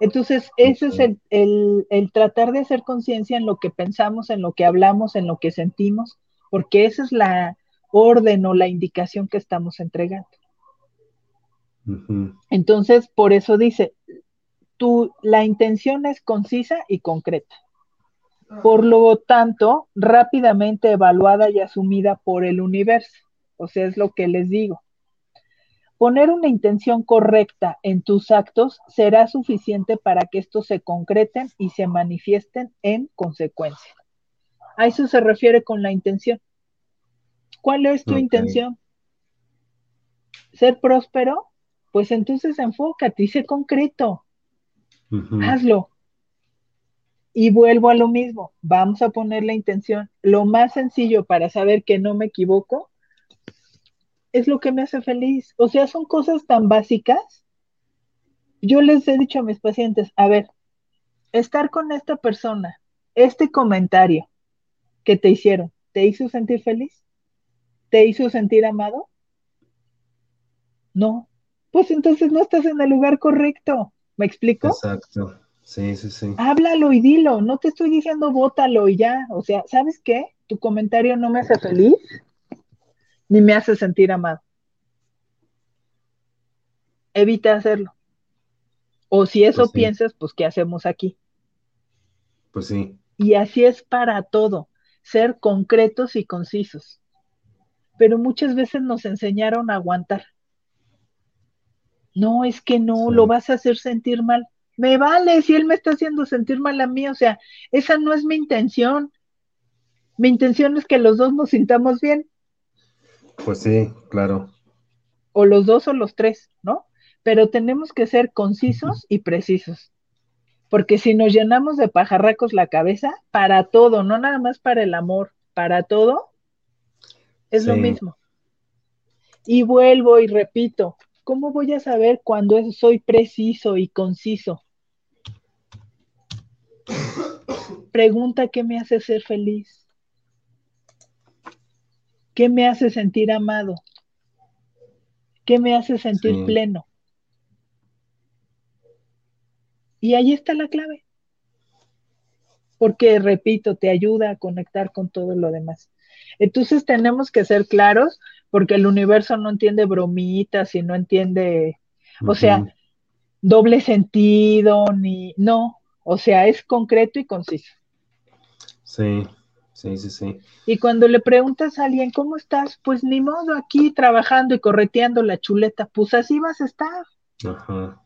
Entonces, ese es el, el, el tratar de hacer conciencia en lo que pensamos, en lo que hablamos, en lo que sentimos, porque esa es la orden o la indicación que estamos entregando. Entonces, por eso dice, tú, la intención es concisa y concreta. Por lo tanto, rápidamente evaluada y asumida por el universo. O sea, es lo que les digo. Poner una intención correcta en tus actos será suficiente para que estos se concreten y se manifiesten en consecuencia. A eso se refiere con la intención. ¿Cuál es tu intención? ¿Ser próspero? Pues entonces enfócate y sé concreto. Hazlo. Y vuelvo a lo mismo. Vamos a poner la intención. Lo más sencillo para saber que no me equivoco es lo que me hace feliz. O sea, son cosas tan básicas. Yo les he dicho a mis pacientes, a ver, estar con esta persona, este comentario que te hicieron, ¿te hizo sentir feliz? ¿Te hizo sentir amado? No. Pues entonces no estás en el lugar correcto. ¿Me explico? Exacto. Sí, sí, sí. Háblalo y dilo. No te estoy diciendo bótalo y ya. O sea, ¿sabes qué? Tu comentario no me hace feliz ni me hace sentir amado. Evita hacerlo. O si eso pues piensas, pues ¿qué hacemos aquí? Pues sí. Y así es para todo, ser concretos y concisos pero muchas veces nos enseñaron a aguantar. No, es que no, lo vas a hacer sentir mal. Me vale si él me está haciendo sentir mal a mí, o sea, esa no es mi intención. Mi intención es que los dos nos sintamos bien. Pues sí, claro. O los dos o los tres, ¿no? Pero tenemos que ser concisos y precisos. Porque si nos llenamos de pajarracos la cabeza, para todo, no nada más para el amor, para todo, es lo mismo. Y vuelvo y repito, ¿cómo voy a saber cuando soy preciso y conciso? Pregunta qué me hace ser feliz. ¿Qué me hace sentir amado? ¿Qué me hace sentir pleno? Y ahí está la clave. Porque, repito, te ayuda a conectar con todo lo demás. Entonces tenemos que ser claros porque el universo no entiende bromitas y no entiende, o sea, doble sentido ni, no, o sea, es concreto y conciso. Sí, sí, sí, sí. Y cuando le preguntas a alguien, ¿cómo estás? Pues ni modo, aquí trabajando y correteando la chuleta, pues así vas a estar. Ajá.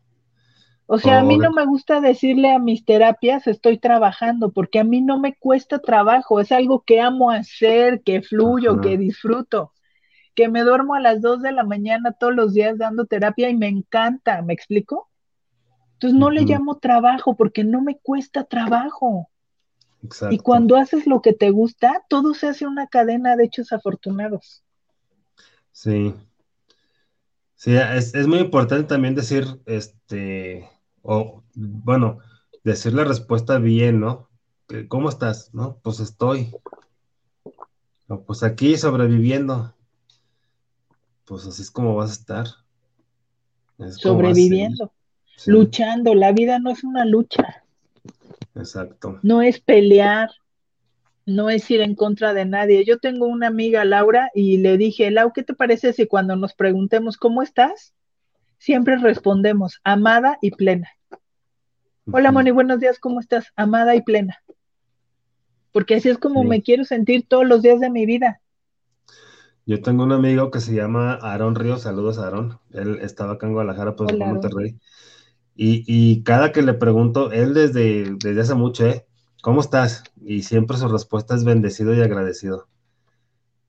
O sea, a mí no me gusta decirle a mis terapias estoy trabajando, porque a mí no me cuesta trabajo, es algo que amo hacer, que fluyo, que disfruto, que me duermo a las 2 de la mañana todos los días dando terapia y me encanta, ¿me explico? Entonces no le llamo trabajo porque no me cuesta trabajo. Exacto. Y cuando haces lo que te gusta, todo se hace una cadena de hechos afortunados. Sí, Sí, es, es, muy importante también decir, este, o bueno, decir la respuesta bien, ¿no? ¿Cómo estás? ¿No? Pues estoy. pues aquí sobreviviendo. Pues así es como vas a estar. sobreviviendo, luchando. La vida no es una lucha. Exacto. No es pelear, no es ir en contra de nadie. Yo tengo una amiga, Laura, y le dije, Lau, ¿qué te parece si cuando nos preguntemos cómo estás, siempre respondemos amada y plena? Hola, Moni, buenos días, ¿cómo estás? Amada y plena. Porque así es como me quiero sentir todos los días de mi vida. Yo tengo un amigo que se llama Aarón Ríos, saludos a Aarón, él estaba acá en Guadalajara, pues en Monterrey. Y, y, cada que le pregunto, él desde, desde hace mucho, ¿eh? ¿cómo estás? Y siempre su respuesta es bendecido y agradecido.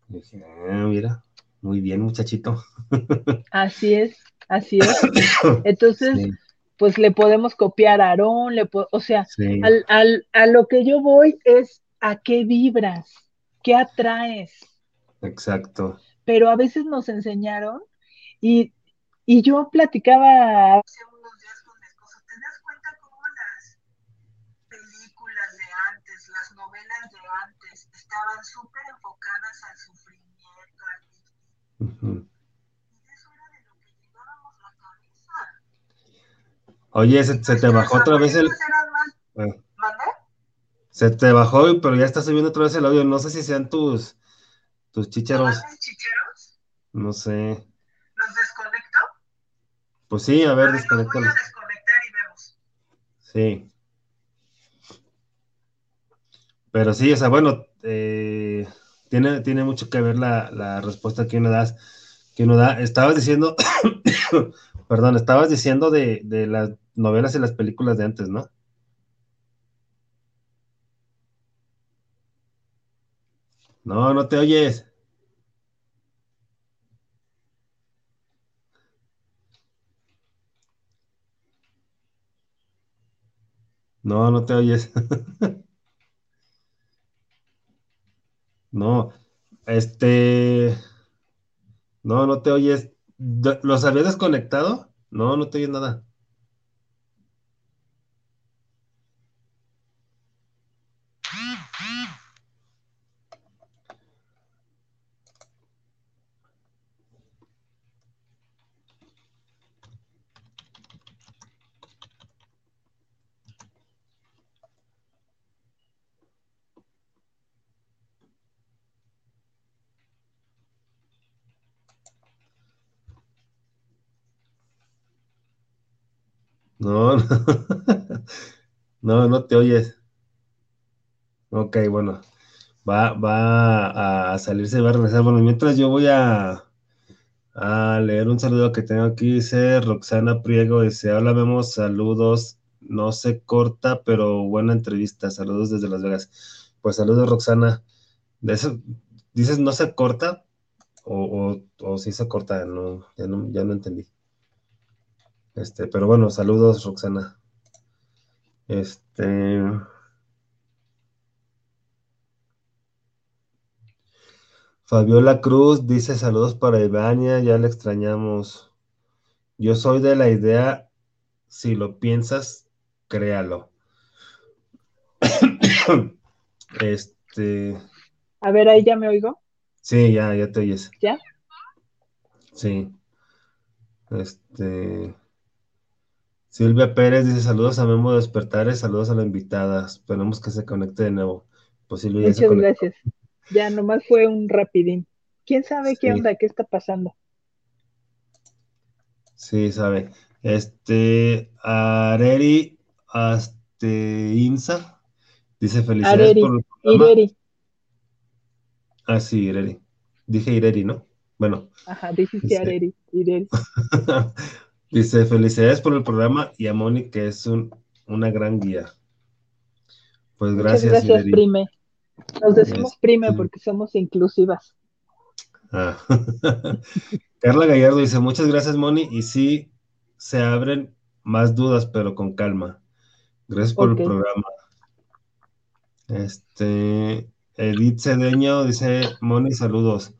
Y dije, ah, mira, muy bien, muchachito. Así es, así es. Entonces, pues le podemos copiar a Aarón, le o sea, al, a lo que yo voy es a qué vibras, qué atraes. Exacto. Pero a veces nos enseñaron y, y yo platicaba hace unos días con mi esposo, ¿te das cuenta cómo las películas de antes, las novelas de antes, estaban súper enfocadas al sufrimiento, al uh y Eso era de lo que llevábamos la cabeza. Oye, se, se te bajó otra vez el... Más... Eh. Se te bajó, pero ya está subiendo otra vez el audio. No sé si sean tus tus chicheros. chicheros? No sé. ¿Los desconecto? Pues sí, a ver, a desconectar y vemos. Sí. Pero sí, o sea, bueno, eh, tiene, tiene mucho que ver la, la respuesta que uno da. Que uno da. Estabas diciendo, perdón, estabas diciendo de, de las novelas y las películas de antes, ¿no? No, no te oyes. No, no te oyes. No, este, no, no te oyes. ¿Los habías desconectado? No, no te oyes nada. No, no, no te oyes. Ok, bueno, va, va a salirse, va a regresar. Bueno, mientras yo voy a, a leer un saludo que tengo aquí, dice Roxana Priego, dice, hola, vemos, saludos, no se corta, pero buena entrevista, saludos desde Las Vegas. Pues saludos, Roxana. Dices, no se corta, o, o, o sí se corta, no, ya no, ya no entendí. Este, pero bueno, saludos, Roxana. Este. Fabiola Cruz dice saludos para Ivania, ya le extrañamos. Yo soy de la idea, si lo piensas, créalo. este. A ver, ahí ya me oigo. Sí, ya, ya te oyes. ¿Ya? Sí. Este. Silvia Pérez dice saludos a Memo Despertares, saludos a la invitada. Esperemos que se conecte de nuevo. Pues Muchas gracias. Ya nomás fue un rapidín. ¿Quién sabe qué onda? ¿Qué está pasando? Sí, sabe. Este, Areri este, Insa dice felicidades por el programa. Ireri. Ah, sí, Ireri. Dije Ireri, ¿no? Bueno. Ajá, dijiste Areri, Ireri. Dice, felicidades por el programa y a Moni, que es un, una gran guía. Pues gracias. Muchas gracias, prime. Nos decimos este, prime porque somos inclusivas. Ah. Carla Gallardo dice, muchas gracias, Moni, y sí se abren más dudas, pero con calma. Gracias por el programa. Este, Edith Cedeño dice, Moni, saludos.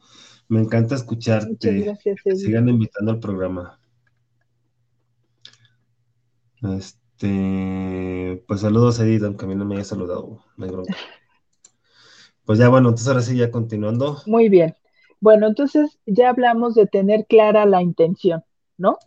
Me encanta escucharte. Muchas gracias, Sigan invitando al programa. Este, pues saludos a Edith, aunque a mí no me haya saludado, Pues ya bueno, entonces ahora sí, ya continuando. Muy bien. Bueno, entonces ya hablamos de tener clara la intención, ¿no?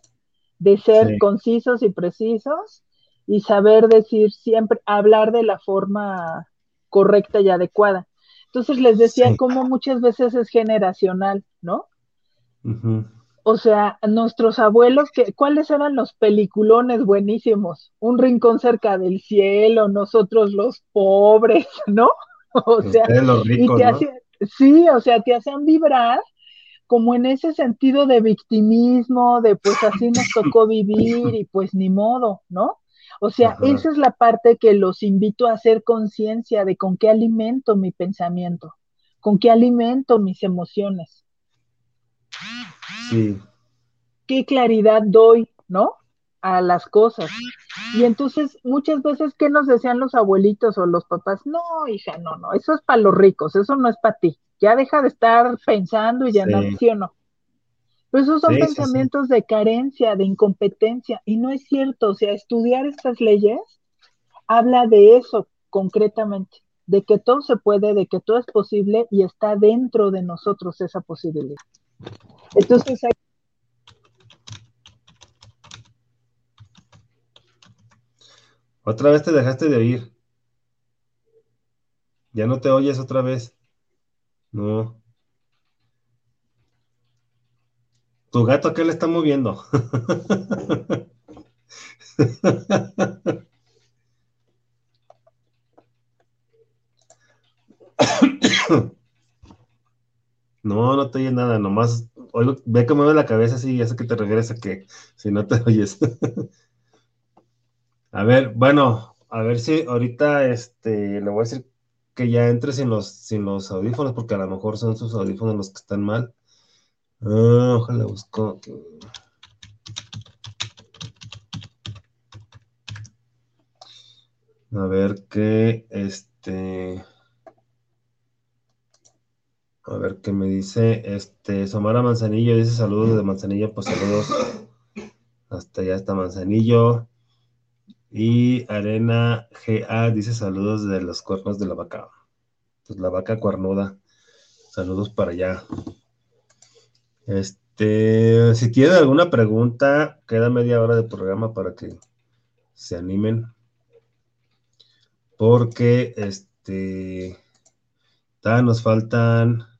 De ser concisos y precisos y saber decir siempre, hablar de la forma correcta y adecuada. Entonces les decía cómo muchas veces es generacional, ¿no? O sea, nuestros abuelos, que, ¿cuáles eran los peliculones buenísimos? Un rincón cerca del cielo, nosotros los pobres, ¿no? O sea, y te sí, o sea, te hacen vibrar como en ese sentido de victimismo, de pues así nos tocó vivir y pues ni modo, ¿no? O sea, esa es la parte que los invito a hacer conciencia de con qué alimento mi pensamiento, con qué alimento mis emociones. Sí. ¿Qué claridad doy, no? A las cosas. Y entonces, muchas veces, ¿qué nos decían los abuelitos o los papás? No, hija, no, no, eso es para los ricos, eso no es para ti. Ya deja de estar pensando y ya no, ¿sí o no? Pero esos son pensamientos de carencia, de incompetencia, y no es cierto. O sea, estudiar estas leyes habla de eso concretamente, de que todo se puede, de que todo es posible y está dentro de nosotros esa posibilidad. Otra vez te dejaste de oír. Ya no te oyes otra vez. No. ¿Tu gato qué le está moviendo? No, no te oyes nada, nomás ve que mueve la cabeza así, ya sé que te refieres a que si no te oyes. A ver, bueno, a ver si ahorita este, le voy a decir que ya entre sin los, sin los audífonos, porque a lo mejor son sus audífonos los que están mal. Ah, ojalá busco. A ver qué, este. A ver qué me dice. Este, Somara Manzanillo dice saludos de Manzanillo, pues saludos. Hasta ya está Manzanillo. Y Arena GA dice saludos de los cuernos de la vaca. Pues la vaca cuernuda. Saludos para allá. Este, si tienen alguna pregunta, queda media hora de programa para que se animen. Porque este, nos faltan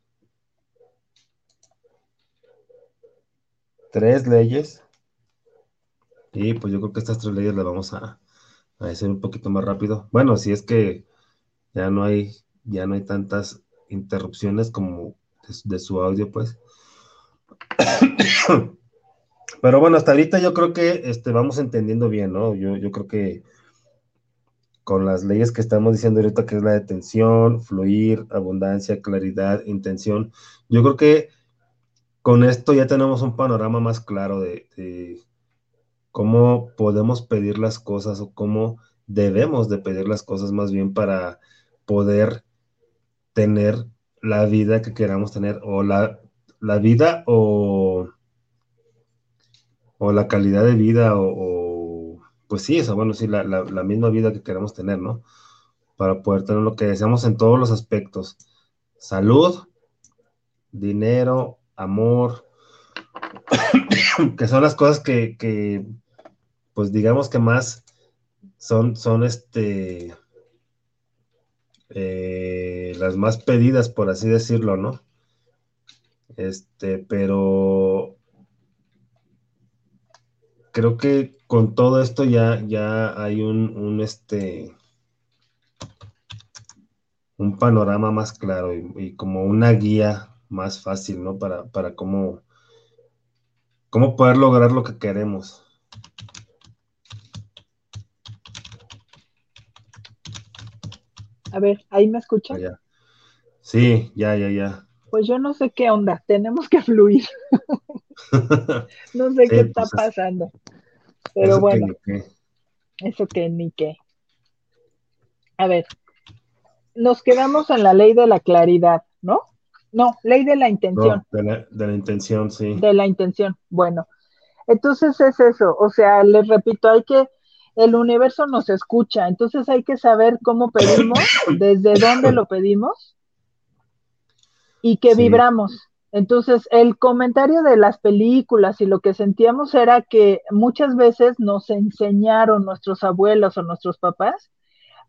tres leyes y pues yo creo que estas tres leyes las vamos a, hacer un poquito más rápido. Bueno, si es que ya no hay, ya no hay tantas interrupciones como de, su audio, pues. Pero bueno, hasta ahorita yo creo que este, vamos entendiendo bien, ¿no? Yo, yo creo que con las leyes que estamos diciendo ahorita, que es la detención, fluir, abundancia, claridad, intención, yo creo que con esto ya tenemos un panorama más claro de cómo podemos pedir las cosas o cómo debemos de pedir las cosas más bien para poder tener la vida que queramos tener o la, vida o, o la calidad de vida o, pues sí, eso, bueno, sí, la, la, misma vida que queremos tener, ¿no? Para poder tener lo que deseamos en todos los aspectos. Salud, dinero, amor, que son las cosas que, que pues digamos que más son, son este, eh, las más pedidas, por así decirlo, ¿no? Este, pero creo que con todo esto ya, ya hay un, un, este, un panorama más claro y, como una guía más fácil, ¿no? Para, para cómo, cómo poder lograr lo que queremos. A ver, ¿ahí me escuchan? Sí, ya, ya, ya. Pues yo no sé qué onda, tenemos que fluir. no sé qué está pues pasando. Pero bueno, eso que ni qué. A ver, nos quedamos en la ley de la claridad, ¿no? No, ley de la intención. de, la, de la intención, sí. De la intención. Bueno, entonces es eso. O sea, les repito, hay que el universo nos escucha, entonces hay que saber cómo pedimos, desde dónde lo pedimos y que vibramos. Entonces, el comentario de las películas y lo que sentíamos era que muchas veces nos enseñaron nuestros abuelos o nuestros papás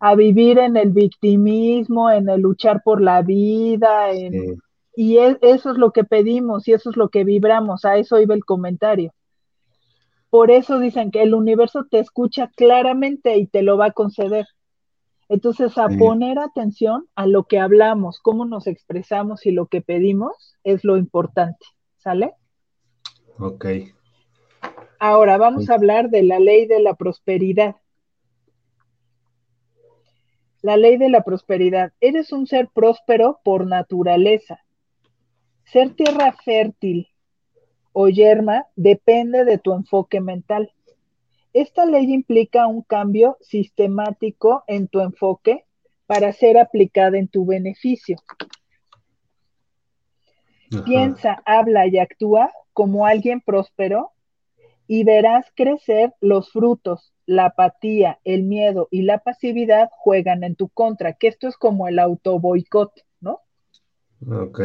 a vivir en el victimismo, en el luchar por la vida, y eso es lo que pedimos y eso es lo que vibramos, a eso iba el comentario. Por eso dicen que el universo te escucha claramente y te lo va a conceder. Entonces, a poner atención a lo que hablamos, cómo nos expresamos y lo que pedimos es lo importante. ¿Sale? Ok. Ahora vamos a hablar de la ley de la prosperidad. La ley de la prosperidad. Eres un ser próspero por naturaleza. Ser tierra fértil, o yerma depende de tu enfoque mental. Esta ley implica un cambio sistemático en tu enfoque para ser aplicada en tu beneficio. Piensa, habla y actúa como alguien próspero y verás crecer los frutos la apatía, el miedo y la pasividad juegan en tu contra, que esto es como el auto boicot, ¿no? Ok.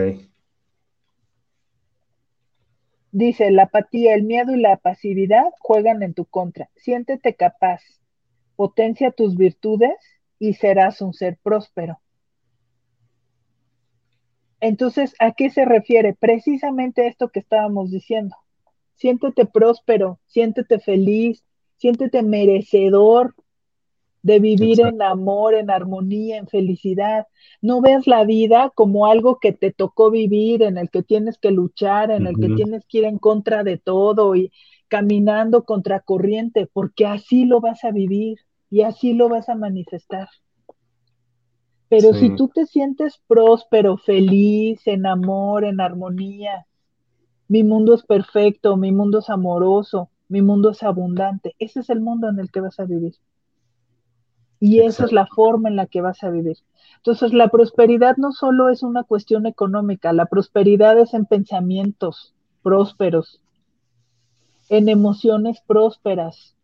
Dice, la apatía, el miedo y la pasividad juegan en tu contra. Siéntete capaz, potencia tus virtudes y serás un ser próspero. Entonces, ¿a qué se refiere? Precisamente esto que estábamos diciendo. Siéntete próspero, siéntete feliz, siéntete merecedor de vivir en amor, en armonía, en felicidad. No veas la vida como algo que te tocó vivir, en el que tienes que luchar, en el que tienes que ir en contra de todo y caminando contra corriente, porque así lo vas a vivir y así lo vas a manifestar. Pero si tú te sientes próspero, feliz, en amor, en armonía, mi mundo es perfecto, mi mundo es amoroso, mi mundo es abundante, ese es el mundo en el que vas a vivir. Y esa es la forma en la que vas a vivir. Entonces, la prosperidad no solo es una cuestión económica, la prosperidad es en pensamientos prósperos, en emociones prósperas,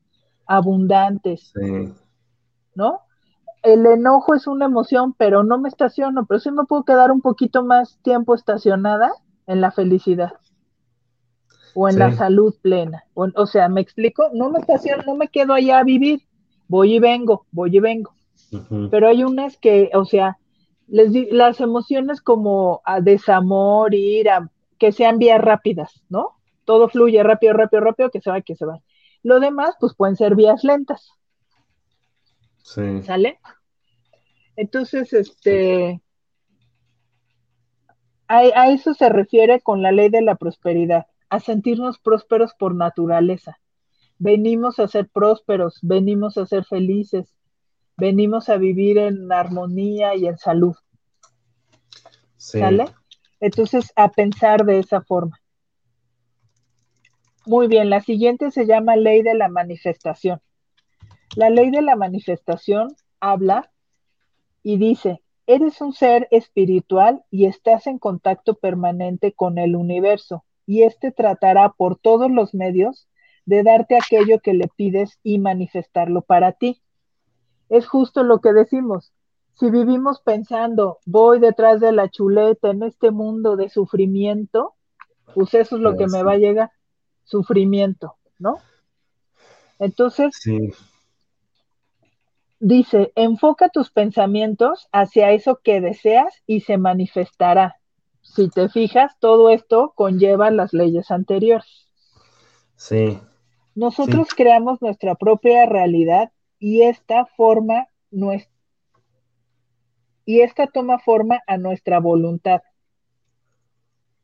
abundantes, ¿no? El enojo es una emoción, pero no me estaciono, pero sí me puedo quedar un poquito más tiempo estacionada en la felicidad o en la salud plena. O, sea, me explico, no me estaciono, no me quedo allá a vivir, voy y vengo, voy y vengo. Pero hay unas que, o sea, les las emociones como a desamor, ira, que sean vías rápidas, ¿no? Todo fluye rápido, rápido, rápido, que se va, que se va. Lo demás, pues pueden ser vías lentas. Sí. ¿Sale? Entonces, este, a, eso se refiere con la ley de la prosperidad, a sentirnos prósperos por naturaleza. Venimos a ser prósperos, venimos a ser felices, venimos a vivir en armonía y en salud. ¿Sale? Entonces, a pensar de esa forma. Muy bien, la siguiente se llama ley de la manifestación. La ley de la manifestación habla y dice, eres un ser espiritual y estás en contacto permanente con el universo y éste tratará por todos los medios de darte aquello que le pides y manifestarlo para ti. Es justo lo que decimos. Si vivimos pensando, voy detrás de la chuleta en este mundo de sufrimiento, pues eso es lo que me va a llegar, sufrimiento, ¿no? Entonces, sí dice, enfoca tus pensamientos hacia eso que deseas y se manifestará. Si te fijas, todo esto conlleva las leyes anteriores. Sí. Nosotros creamos nuestra propia realidad y esta forma nuestra y esta toma forma a nuestra voluntad.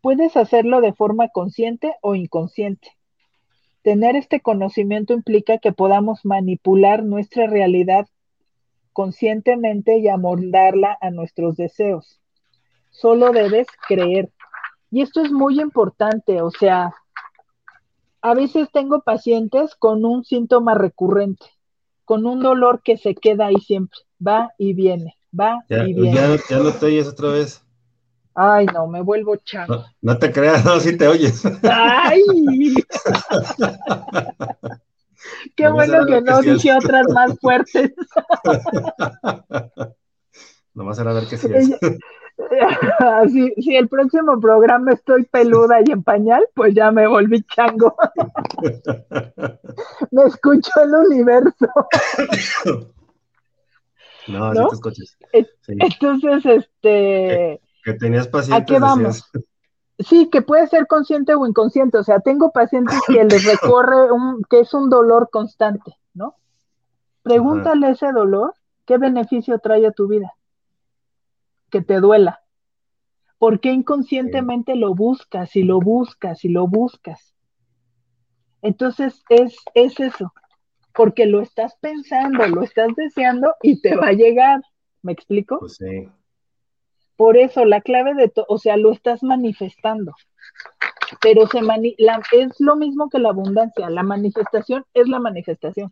Puedes hacerlo de forma consciente o inconsciente. Tener este conocimiento implica que podamos manipular nuestra realidad conscientemente y amoldarla a nuestros deseos. Solo debes creer. Y esto es muy importante, o sea, a veces tengo pacientes con un síntoma recurrente, con un dolor que se queda ahí siempre, va y viene, va y viene. Ya, ya no te oyes otra vez. Ay, no, me vuelvo chango. No, te creas, no, sí te oyes. Ay. Qué bueno que no dije otras más fuertes. Nomás era ver qué sí Si, si el próximo programa estoy peluda y en pañal, pues ya me volví chango. me escucho el universo. No, ¿No? te escuchas. Entonces, este. Que, tenías pacientes. ¿A qué vamos? Sí, que puede ser consciente o inconsciente. O sea, tengo pacientes que les recorre un, que es un dolor constante, ¿no? Pregúntale ese dolor, ¿qué beneficio trae a tu vida? Que te duela. ¿Por qué inconscientemente lo buscas y lo buscas y lo buscas? Entonces es, es eso, porque lo estás pensando, lo estás deseando y te va a llegar. ¿Me explico? Pues sí. Por eso la clave de todo, o sea, lo estás manifestando. Pero se es lo mismo que la abundancia, la manifestación es la manifestación.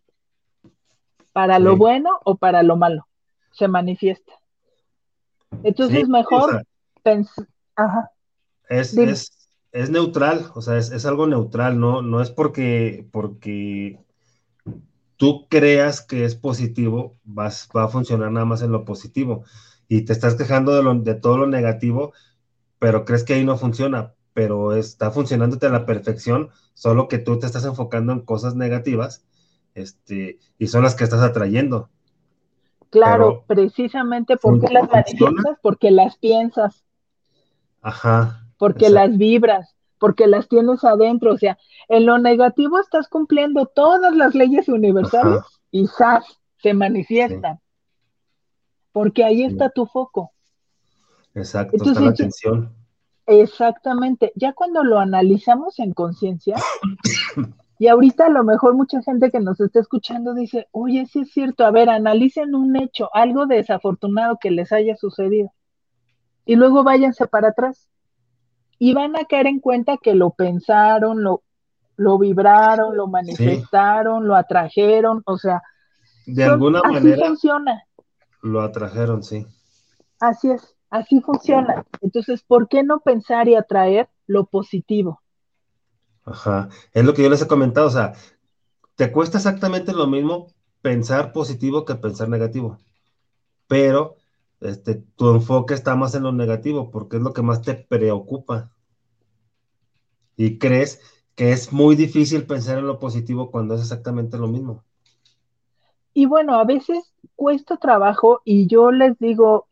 Para lo bueno o para lo malo, se manifiesta. Entonces mejor pensar, ajá. Es, es, es, neutral, o sea, es, es, algo neutral, no, no es porque, porque tú creas que es positivo, vas, va a funcionar nada más en lo positivo. Y te estás quejando de, de todo lo negativo, pero crees que ahí no funciona, pero está funcionándote a la perfección, solo que tú te estás enfocando en cosas negativas, este, y son las que estás atrayendo. Claro, precisamente porque las manifiestas, porque las piensas. Ajá. Porque las vibras, porque las tienes adentro. O sea, en lo negativo estás cumpliendo todas las leyes universales y ¡zas! se manifiestan. Porque ahí está tu foco. Exacto, está la atención. Exactamente. Ya cuando lo analizamos en conciencia, y ahorita a lo mejor mucha gente que nos está escuchando dice, oye, sí es cierto, a ver, analicen un hecho, algo desafortunado que les haya sucedido. Y luego váyanse para atrás. Y van a caer en cuenta que lo pensaron, lo, lo vibraron, lo manifestaron, lo atrajeron, o sea, de alguna así manera funciona. Lo atrajeron, sí. Así es, así funciona. Entonces, ¿por qué no pensar y atraer lo positivo? Ajá, es lo que yo les he comentado, o sea, te cuesta exactamente lo mismo pensar positivo que pensar negativo, pero este, tu enfoque está más en lo negativo porque es lo que más te preocupa. Y crees que es muy difícil pensar en lo positivo cuando es exactamente lo mismo. Y bueno, a veces cuesta trabajo y yo les digo,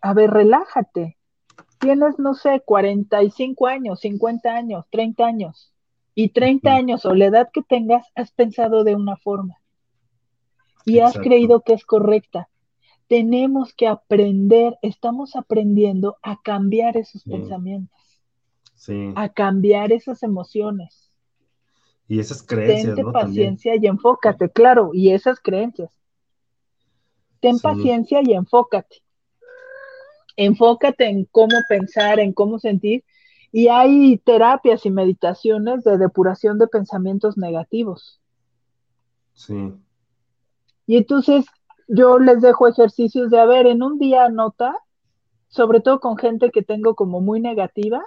a ver, relájate, tienes, no sé, 45 años, 50 años, 30 años, y 30 años o la edad que tengas, has pensado de una forma y has creído que es correcta. Tenemos que aprender, estamos aprendiendo a cambiar esos pensamientos, a cambiar esas emociones. Y esas creencias. Ten paciencia y enfócate, claro, y esas creencias. Ten paciencia y enfócate enfócate en cómo pensar, en cómo sentir. Y hay terapias y meditaciones de depuración de pensamientos negativos. Sí. Y entonces yo les dejo ejercicios de, a ver, en un día anota, sobre todo con gente que tengo como muy negativa,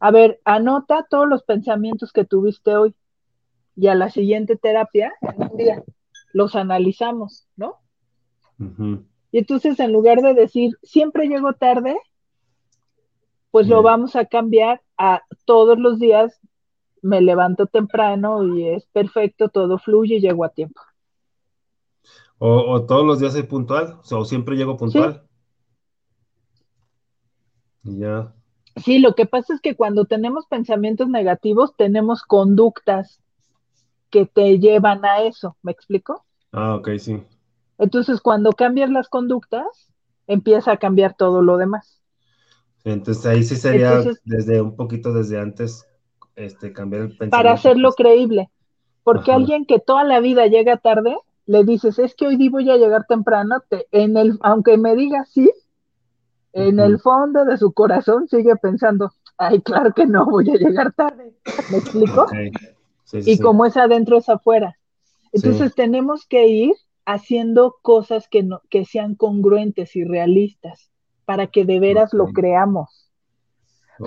a ver, anota todos los pensamientos que tuviste hoy y a la siguiente terapia, en un día, los analizamos, ¿no? Y entonces en lugar de decir, siempre llego tarde, pues lo vamos a cambiar a todos los días me levanto temprano y es perfecto, todo fluye y llego a tiempo. O, todos los días soy puntual, o, siempre llego puntual. Ya. Sí, lo que pasa es que cuando tenemos pensamientos negativos, tenemos conductas que te llevan a eso, ¿me explico? Ah, ok, sí. Entonces, cuando cambias las conductas, empieza a cambiar todo lo demás. Entonces, ahí sí sería desde un poquito desde antes este, cambiar el pensamiento. Para hacerlo creíble. Porque alguien que toda la vida llega tarde, le dices, es que hoy día voy a llegar temprano, te, en el, aunque me diga sí, en el fondo de su corazón sigue pensando, ay, claro que no, voy a llegar tarde. ¿Me explico? y como es adentro, es afuera. Entonces tenemos que ir haciendo cosas que, no, que sean congruentes y realistas para que de veras lo creamos.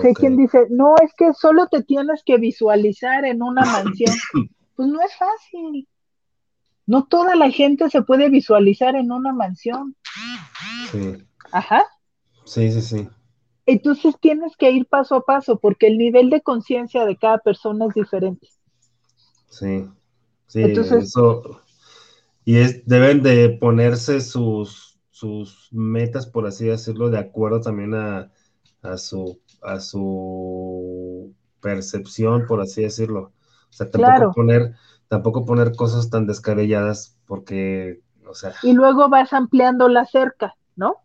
Hay quien dice, no, es que solo te tienes que visualizar en una mansión. Pues no es fácil. No toda la gente se puede visualizar en una mansión. Sí. Ajá. Sí, sí, sí. Entonces tienes que ir paso a paso porque el nivel de conciencia de cada persona es diferente. Sí. Sí, Entonces, eso y es, deben de ponerse sus, sus metas, por así decirlo, de acuerdo también a, a, su, a su percepción, por así decirlo. O sea, tampoco poner, tampoco poner cosas tan descabelladas porque, o sea. Y luego vas ampliando la cerca, ¿no?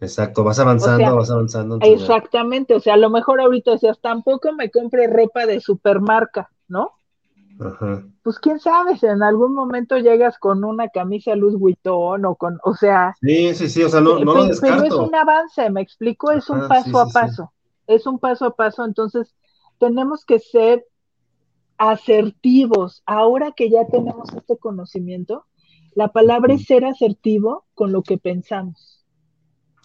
Exacto, vas avanzando, vas avanzando. Exactamente, o sea, a lo mejor ahorita decías, tampoco me compro ropa de supermarca, ¿no? Pues quién sabe si en algún momento llegas con una camisa Luz Vuitton o con, o sea. Sí, sí, sí, o sea, no, no lo descarto. Pero es un avance, me explico, es un paso a paso. Es un paso a paso, entonces tenemos que ser asertivos. Ahora que ya tenemos este conocimiento, la palabra es ser asertivo con lo que pensamos.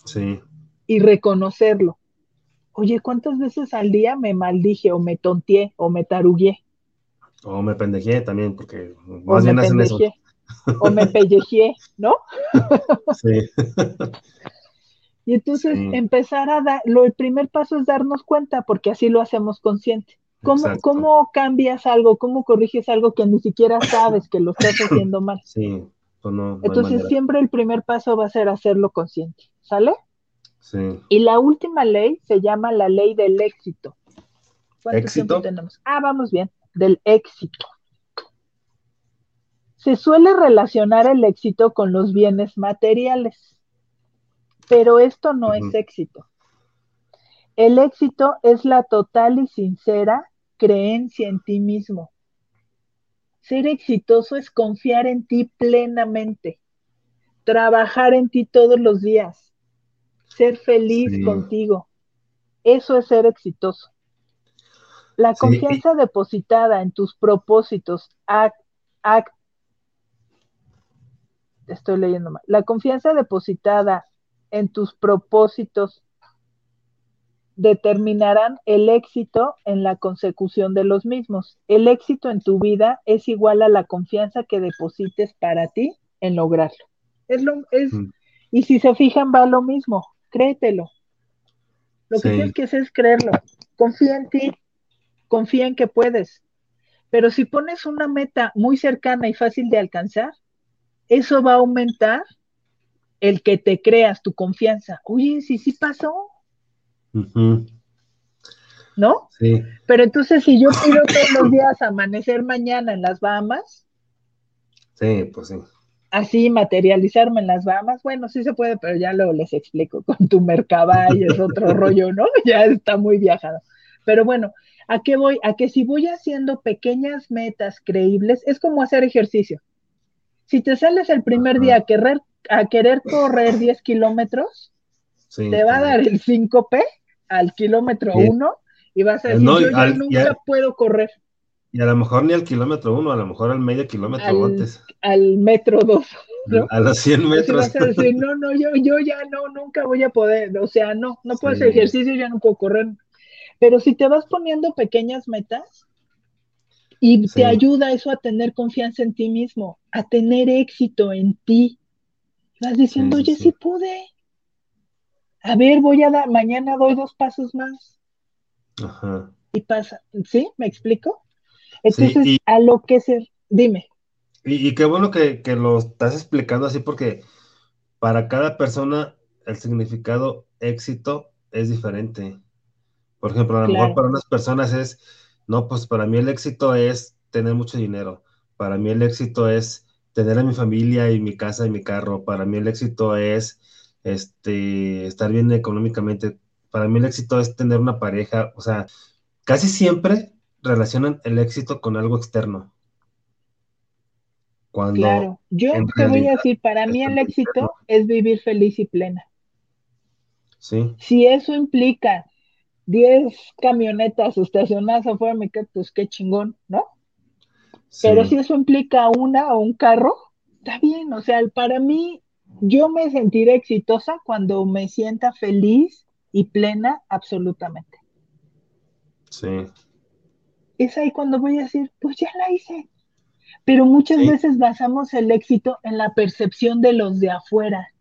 Sí. Y reconocerlo. Oye, ¿cuántas veces al día me maldije o me tonteé o me tarugué? O me pendejé también, porque más bien hacen eso. O me pellejé, ¿no? sí. y entonces empezar a dar, lo, el primer paso es darnos cuenta, porque así lo hacemos consciente. ¿Cómo, ¿Cómo, cambias algo? ¿Cómo corriges algo que ni siquiera sabes que lo estás haciendo mal? Sí, pues no, Entonces siempre el primer paso va a ser hacerlo consciente, ¿sale? Sí. Y la última ley se llama la ley del éxito. ¿Cuánto ¿Éxito? tiempo tenemos? Ah, vamos bien, del éxito. Se suele relacionar el éxito con los bienes materiales, pero esto no es éxito. El éxito es la total y sincera creencia en ti mismo. Ser exitoso es confiar en ti plenamente, trabajar en ti todos los días, ser feliz contigo. Eso es ser exitoso. La confianza depositada en tus propósitos, estoy leyendo mal, la confianza depositada en tus propósitos determinarán el éxito en la consecución de los mismos. El éxito en tu vida es igual a la confianza que deposites para ti en lograrlo. Es lo, es, mm. Y si se fijan, va lo mismo, créetelo. Lo que tienes que hacer es creerlo. Confía en ti, confía en que puedes. Pero si pones una meta muy cercana y fácil de alcanzar, eso va a aumentar el que te creas tu confianza. Oye, si sí pasó, ¿No? Sí. Pero entonces, si yo pido todos los días amanecer mañana en las Bahamas. Sí, pues sí. Así materializarme en las Bahamas, bueno, sí se puede, pero ya luego les explico. Con tu Mercabay es otro rollo, ¿no? Ya está muy viajado. Pero bueno, ¿a qué voy? A que si voy haciendo pequeñas metas creíbles, es como hacer ejercicio. Si te sales el primer día a querer, a querer correr 10 kilómetros, te va a dar el 5P al kilómetro uno y vas a decir, yo ya nunca puedo correr. Y a lo mejor ni al kilómetro uno, a lo mejor al medio kilómetro antes. Al metro dos. A los 100 metros. vas a decir, no, no, yo, yo ya no, nunca voy a poder, o sea, no, no puedo hacer ejercicio, ya no puedo correr. Pero si te vas poniendo pequeñas metas y te ayuda eso a tener confianza en ti mismo, a tener éxito en ti, vas diciendo, oye, sí pude, a ver, voy a dar, mañana doy dos pasos más. Ajá. Y pasa, ¿sí? ¿Me explico? Entonces, a lo que se, dime. Y, qué bueno que, lo estás explicando así porque para cada persona el significado éxito es diferente. Por ejemplo, a lo mejor para unas personas es, no, pues para mí el éxito es tener mucho dinero. Para mí el éxito es tener a mi familia y mi casa y mi carro. Para mí el éxito es este, estar bien económicamente. Para mí el éxito es tener una pareja, o sea, casi siempre relacionan el éxito con algo externo. Cuando claro, yo te voy a decir, para mí el éxito es vivir feliz y plena. Sí. Si eso implica 10 camionetas estacionadas afuera mi casa, pues qué chingón, ¿no? Pero si eso implica una o un carro, está bien, o sea, para mí yo me sentiré exitosa cuando me sienta feliz y plena absolutamente. Sí. Es ahí cuando voy a decir, pues ya la hice. Pero muchas veces basamos el éxito en la percepción de los de afuera.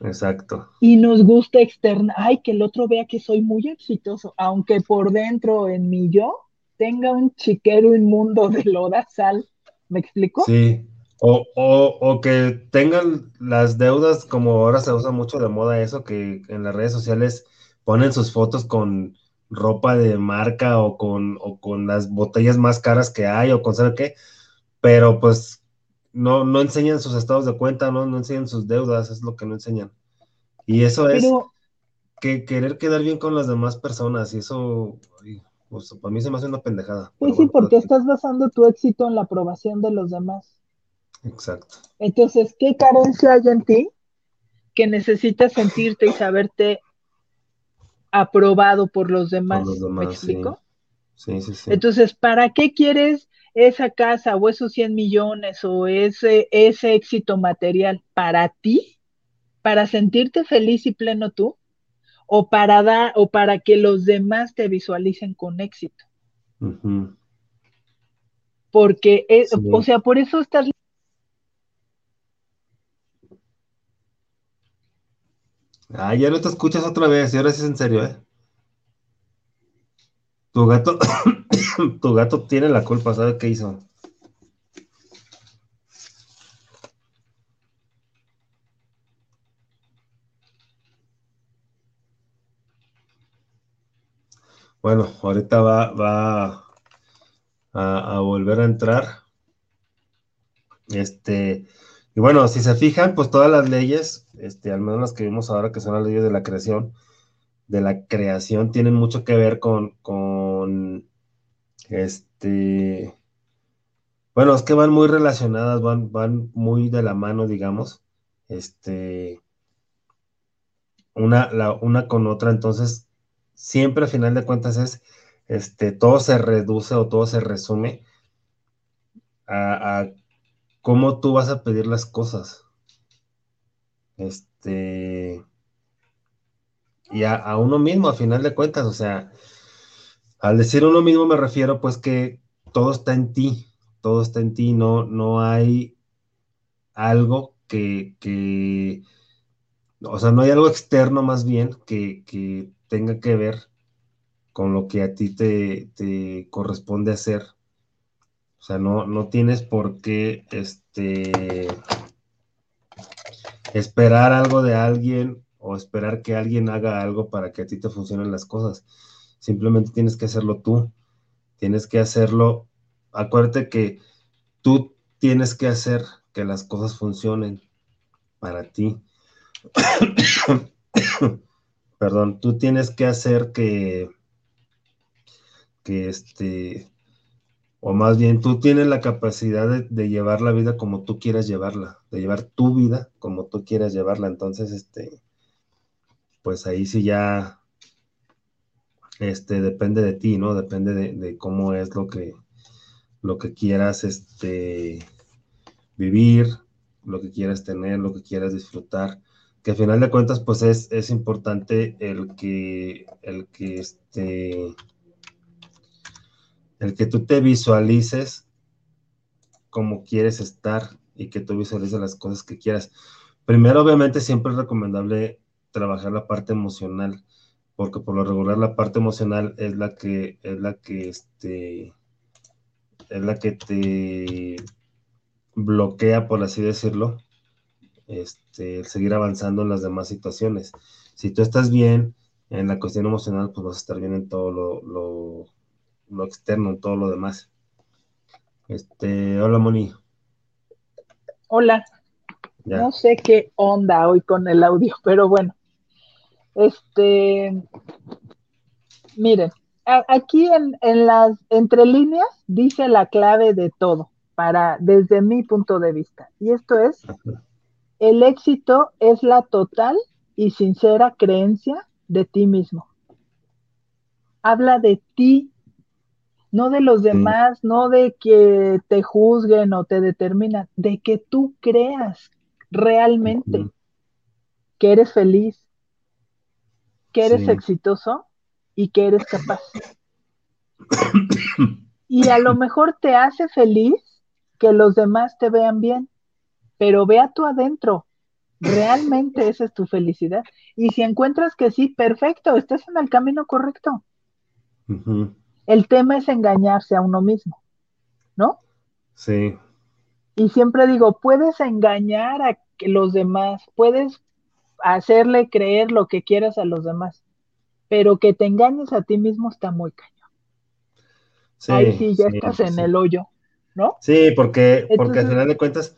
Exacto. Y nos gusta externa, ay, que el otro vea que soy muy exitoso, aunque por dentro en mi yo tenga un chiquero inmundo de loda sal. ¿Me explico? Sí, o, o, o, que tengan las deudas, como ahora se usa mucho de moda eso, que en las redes sociales ponen sus fotos con ropa de marca o con, o con las botellas más caras que hay o con sabe qué, pero pues no, no enseñan sus estados de cuenta, no, no enseñan sus deudas, es lo que no enseñan. Y eso es que querer quedar bien con las demás personas, y eso, pues, para mí se me hace una pendejada. Pues sí, porque estás basando tu éxito en la aprobación de los demás. Exacto. Entonces, ¿qué carencia hay en ti que necesitas sentirte y saberte aprobado por los demás? ¿Me explico? Sí. Sí, sí, Entonces, ¿para qué quieres esa casa o esos 100 millones o ese, ese éxito material? ¿Para ti? ¿Para sentirte feliz y pleno tú? ¿O para, dar, o para que los demás te visualicen con éxito? porque, o sea, por eso estás... Ah, ya no te escuchas otra vez, y ahora sí es en serio, ¿eh? Tu gato, tu gato tiene la culpa, ¿sabe qué hizo? Bueno, ahorita va, va a, volver a entrar. Este, y bueno, si se fijan, pues todas las leyes, este, al menos las que vimos ahora, que son las leyes de la creación, de la creación, tienen mucho que ver con, con este, bueno, es que van muy relacionadas, van, van muy de la mano, digamos, este, una, la, una con otra, entonces siempre al final de cuentas es, este, todo se reduce o todo se resume a, cómo tú vas a pedir las cosas. Este, y a, uno mismo, a final de cuentas, o sea, al decir uno mismo me refiero pues que todo está en ti, todo está en ti, no, no hay algo que, que, o sea, no hay algo externo más bien que, que tenga que ver con lo que a ti te, corresponde hacer. O sea, no, no tienes por qué este, esperar algo de alguien o esperar que alguien haga algo para que a ti te funcionen las cosas. Simplemente tienes que hacerlo tú. Tienes que hacerlo. Acuérdate que tú tienes que hacer que las cosas funcionen para ti. perdón, tú tienes que hacer que, que este, o más bien tú tienes la capacidad de, llevar la vida como tú quieras llevarla, de llevar tu vida como tú quieras llevarla. Entonces, este, pues ahí sí ya, este, depende de ti, ¿no? Depende de, cómo es lo que, lo que quieras, este, vivir, lo que quieras tener, lo que quieras disfrutar que al final de cuentas, pues es, importante el que, el que este, el que tú te visualices como quieres estar y que tú visualices las cosas que quieras. Primero, obviamente, siempre es recomendable trabajar la parte emocional, porque por lo regular la parte emocional es la que, es la que, este, es la que te bloquea, por así decirlo, este, seguir avanzando en las demás situaciones. Si tú estás bien en la cuestión emocional, pues vas a estar bien en todo lo, lo, externo, en todo lo demás. Este, hola Moni. Hola. No sé qué onda hoy con el audio, pero bueno. Este, miren, aquí en, en, las entre líneas dice la clave de todo, para, desde mi punto de vista. Y esto es, el éxito es la total y sincera creencia de ti mismo. Habla de ti, no de los demás, no de que te juzguen o te determinan, de que tú creas realmente que eres feliz, que eres exitoso y que eres capaz. y a lo mejor te hace feliz que los demás te vean bien pero ve a tu adentro. Realmente esa es tu felicidad. Y si encuentras que sí, perfecto, estás en el camino correcto. El tema es engañarse a uno mismo, ¿no? Sí. Y siempre digo, puedes engañar a los demás, puedes hacerle creer lo que quieras a los demás, pero que te engañes a ti mismo está muy cañón. Sí, Ahí sí, ya estás en el hoyo, ¿no? Sí, porque, porque al final de cuentas,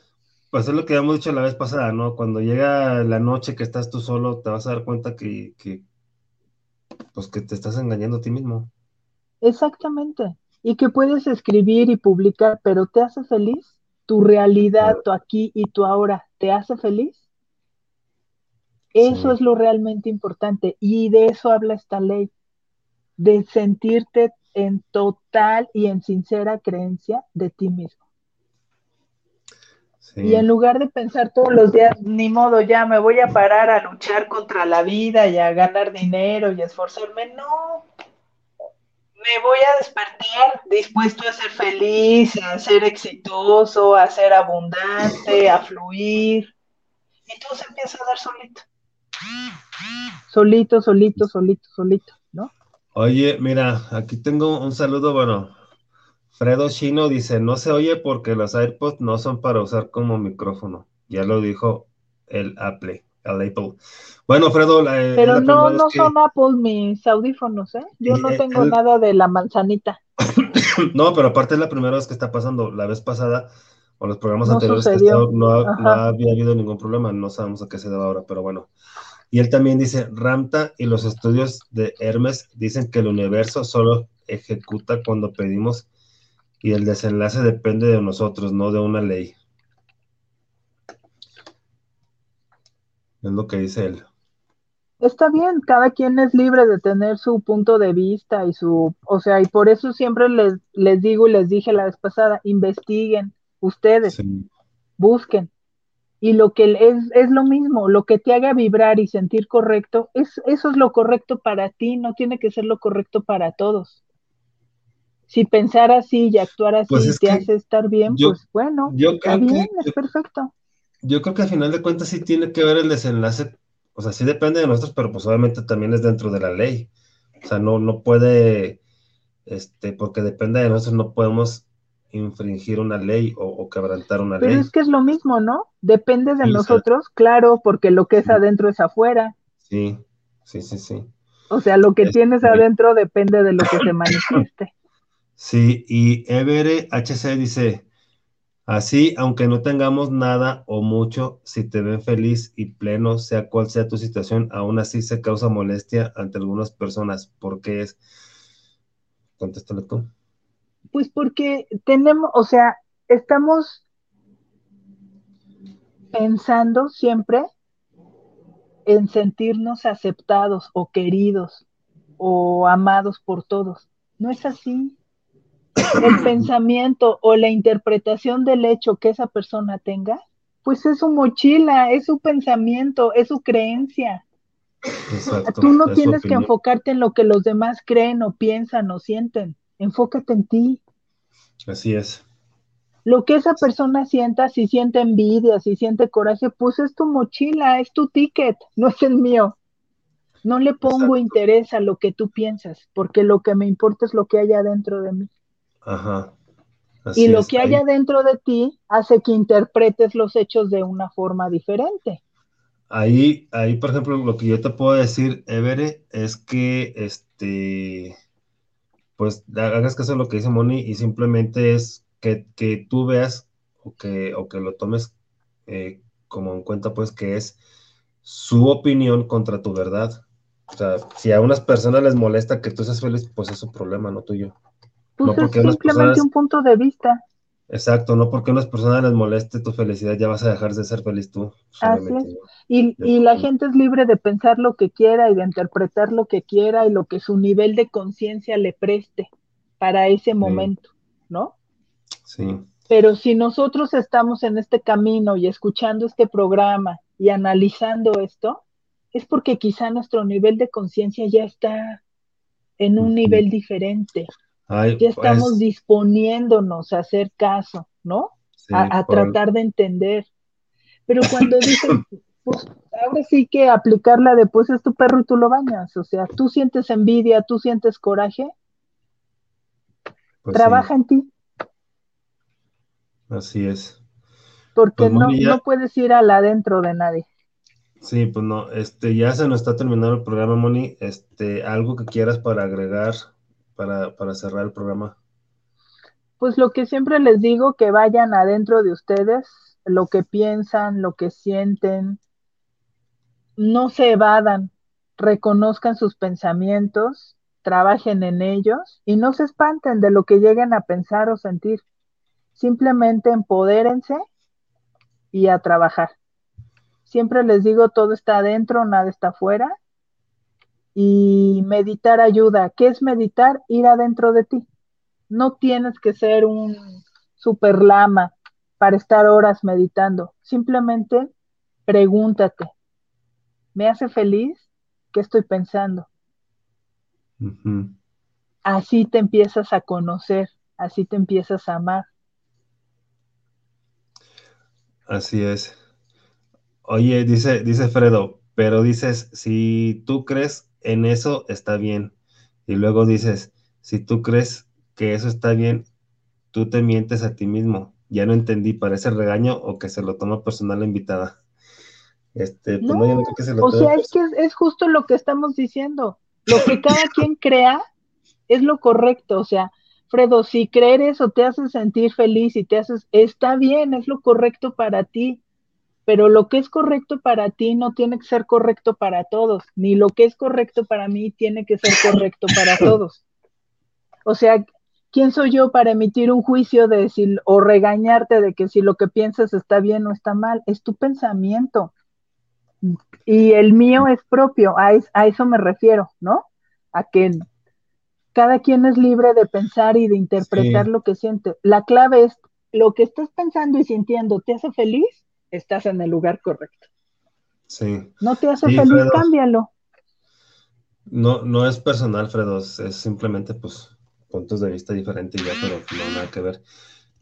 pues es lo que habíamos dicho la vez pasada, ¿no? Cuando llega la noche que estás tú solo, te vas a dar cuenta que, pues que te estás engañando a ti mismo. Exactamente. Y que puedes escribir y publicar, pero ¿te hace feliz? ¿Tu realidad, tu aquí y tu ahora, te hace feliz? Eso es lo realmente importante. Y de eso habla esta ley, de sentirte en total y en sincera creencia de ti mismo. Y en lugar de pensar todos los días, ni modo, ya me voy a parar a luchar contra la vida y a ganar dinero y a esforzarme, no. me voy a despertar dispuesto a ser feliz, a ser exitoso, a ser abundante, a fluir. Y todo se empieza a dar solito. Solito, solito, solito, solito, ¿no? Oye, mira, aquí tengo un saludo, bueno, Fredo Chino dice, no se oye porque los AirPods no son para usar como micrófono. Ya lo dijo el Apple, el Apple. Bueno, Fredo, la, pero no, no son Apple mis audífonos, ¿eh? Yo no tengo nada de la manzanita. no, pero aparte es la primera vez que está pasando. La vez pasada o los programas anteriores que no, no, había habido ningún problema. No sabemos a qué se debe ahora, pero bueno. Y él también dice, Ramta y los estudios de Hermes dicen que el universo solo ejecuta cuando pedimos y el desenlace depende de nosotros, no de una ley. Es lo que dice él. Está bien, cada quien es libre de tener su punto de vista y su, o sea, y por eso siempre les, les digo y les dije la vez pasada, investiguen ustedes, busquen, y lo que es, es lo mismo, lo que te haga vibrar y sentir correcto, es, eso es lo correcto para ti, no tiene que ser lo correcto para todos. Si pensar así y actuar así pues te hace estar bien, pues bueno, está bien, es perfecto. Yo creo que al final de cuentas sí tiene que ver el desenlace, o sea, sí depende de nosotros, pero pues obviamente también es dentro de la ley. O sea, no, no puede, este, porque depende de nosotros, no podemos infringir una ley o, quebrantar una ley. Pero es que es lo mismo, ¿no? Depende de nosotros, claro, porque lo que es adentro es afuera. Sí, sí, sí, sí. O sea, lo que tienes adentro depende de lo que se manifieste. Sí, y Evere HC dice, así, aunque no tengamos nada o mucho, si te ven feliz y pleno, sea cual sea tu situación, aún así se causa molestia ante algunas personas. ¿Por qué es? Contéstale tú. Pues porque tenemos, o sea, estamos pensando siempre en sentirnos aceptados o queridos o amados por todos. No es así. El pensamiento o la interpretación del hecho que esa persona tenga, pues es su mochila, es su pensamiento, es su creencia. Tú no tienes que enfocarte en lo que los demás creen o piensan o sienten enfócate en ti. Así es. Lo que esa persona sienta, si siente envidia, si siente coraje, pues es tu mochila, es tu ticket, no es el mío. No le pongo interés a lo que tú piensas, porque lo que me importa es lo que hay adentro de mí. Ajá. y lo que hay adentro de ti hace que interpretes los hechos de una forma diferente. Ahí, ahí, por ejemplo, lo que yo te puedo decir, Evere, es que este pues hagas caso de lo que dice Moni y simplemente es que, tú veas o que, o que lo tomes eh, como en cuenta, pues que es su opinión contra tu verdad. O sea, si a unas personas les molesta que tú seas feliz, pues es su problema, no tuyo. Pues es simplemente un punto de vista. Exacto, no porque a unas personas les moleste tu felicidad, ya vas a dejar de ser feliz tú. Así es. Y, y, la gente es libre de pensar lo que quiera y de interpretar lo que quiera y lo que su nivel de conciencia le preste para ese momento, ¿no? Sí. Pero si nosotros estamos en este camino y escuchando este programa y analizando esto, es porque quizá nuestro nivel de conciencia ya está en un nivel diferente ya estamos pues. disponiéndonos a hacer caso, ¿no? a, tratar de entender. Pero cuando dicen, pues ahora sí que aplicarla de pues es tu perro y tú lo bañas, o sea, tú sientes envidia, tú sientes coraje, pues trabaja en ti. Así es. Porque pues, no, no puedes ir al adentro de nadie. Sí, pues no, este, ya se nos está terminando el programa, Moni. Este, algo que quieras para agregar para, cerrar el programa? Pues lo que siempre les digo, que vayan adentro de ustedes, lo que piensan, lo que sienten, no se evadan, reconozcan sus pensamientos, trabajen en ellos y no se espanten de lo que lleguen a pensar o sentir. Simplemente empodérense y a trabajar. Siempre les digo, todo está adentro, nada está afuera y meditar ayuda. ¿Qué es meditar? Ir adentro de ti. No tienes que ser un super lama para estar horas meditando. Simplemente pregúntate, ¿me hace feliz? ¿Qué estoy pensando? así te empiezas a conocer, así te empiezas a amar. Así es. Oye, dice, dice Fredo, pero dices, si tú crees en eso, está bien. Y luego dices, si tú crees que eso está bien, tú te mientes a ti mismo. Ya no entendí, parece regaño o que se lo toma personal la invitada. Este, pues no, que se lo o sea, es que es justo lo que estamos diciendo. Lo que cada quien crea es lo correcto. O sea, Fredo, si creer eso te hace sentir feliz y te haces, está bien, es lo correcto para ti, pero lo que es correcto para ti no tiene que ser correcto para todos, ni lo que es correcto para mí tiene que ser correcto para todos. O sea, ¿quién soy yo para emitir un juicio de decir o regañarte de que si lo que piensas está bien o está mal? Es tu pensamiento. Y el mío es propio, a, a eso me refiero, ¿no? A que cada quien es libre de pensar y de interpretar lo que siente. La clave es lo que estás pensando y sintiendo, ¿te hace feliz? Estás en el lugar correcto. Sí. No te hace feliz, cámbialo. No, no es personal, Fredo, es simplemente pues puntos de vista diferentes ya, pero no nada que ver.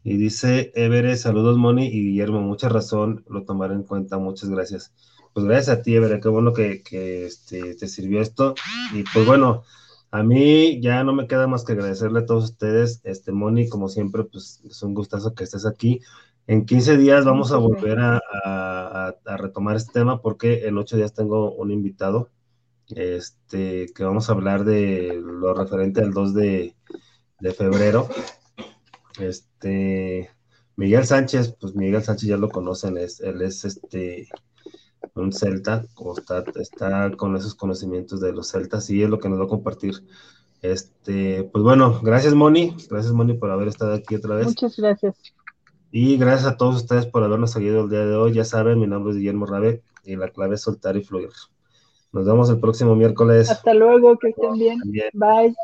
Y dice Evere, saludos Moni y Guillermo, mucha razón, lo tomaré en cuenta, muchas gracias. Pues gracias a ti, Evere, qué bueno que, este, te sirvió esto. Y pues bueno, a mí ya no me queda más que agradecerle a todos ustedes. Este, Moni, como siempre, pues es un gustazo que estés aquí. En 15 días vamos a volver a, retomar este tema porque en 8 días tengo un invitado este, que vamos a hablar de lo referente al 2 de, febrero. Este, Miguel Sánchez, pues Miguel Sánchez ya lo conocen, es, él es este un celta, está, está con esos conocimientos de los celtas y es lo que nos va a compartir. Este, pues bueno, gracias Moni, gracias Moni por haber estado aquí otra vez. Muchas gracias. Y gracias a todos ustedes por habernos seguido el día de hoy. Ya saben, mi nombre es Guillermo Rabe y la clave es soltar y fluir. Nos vemos el próximo miércoles. Hasta luego, que estén bien. Bye.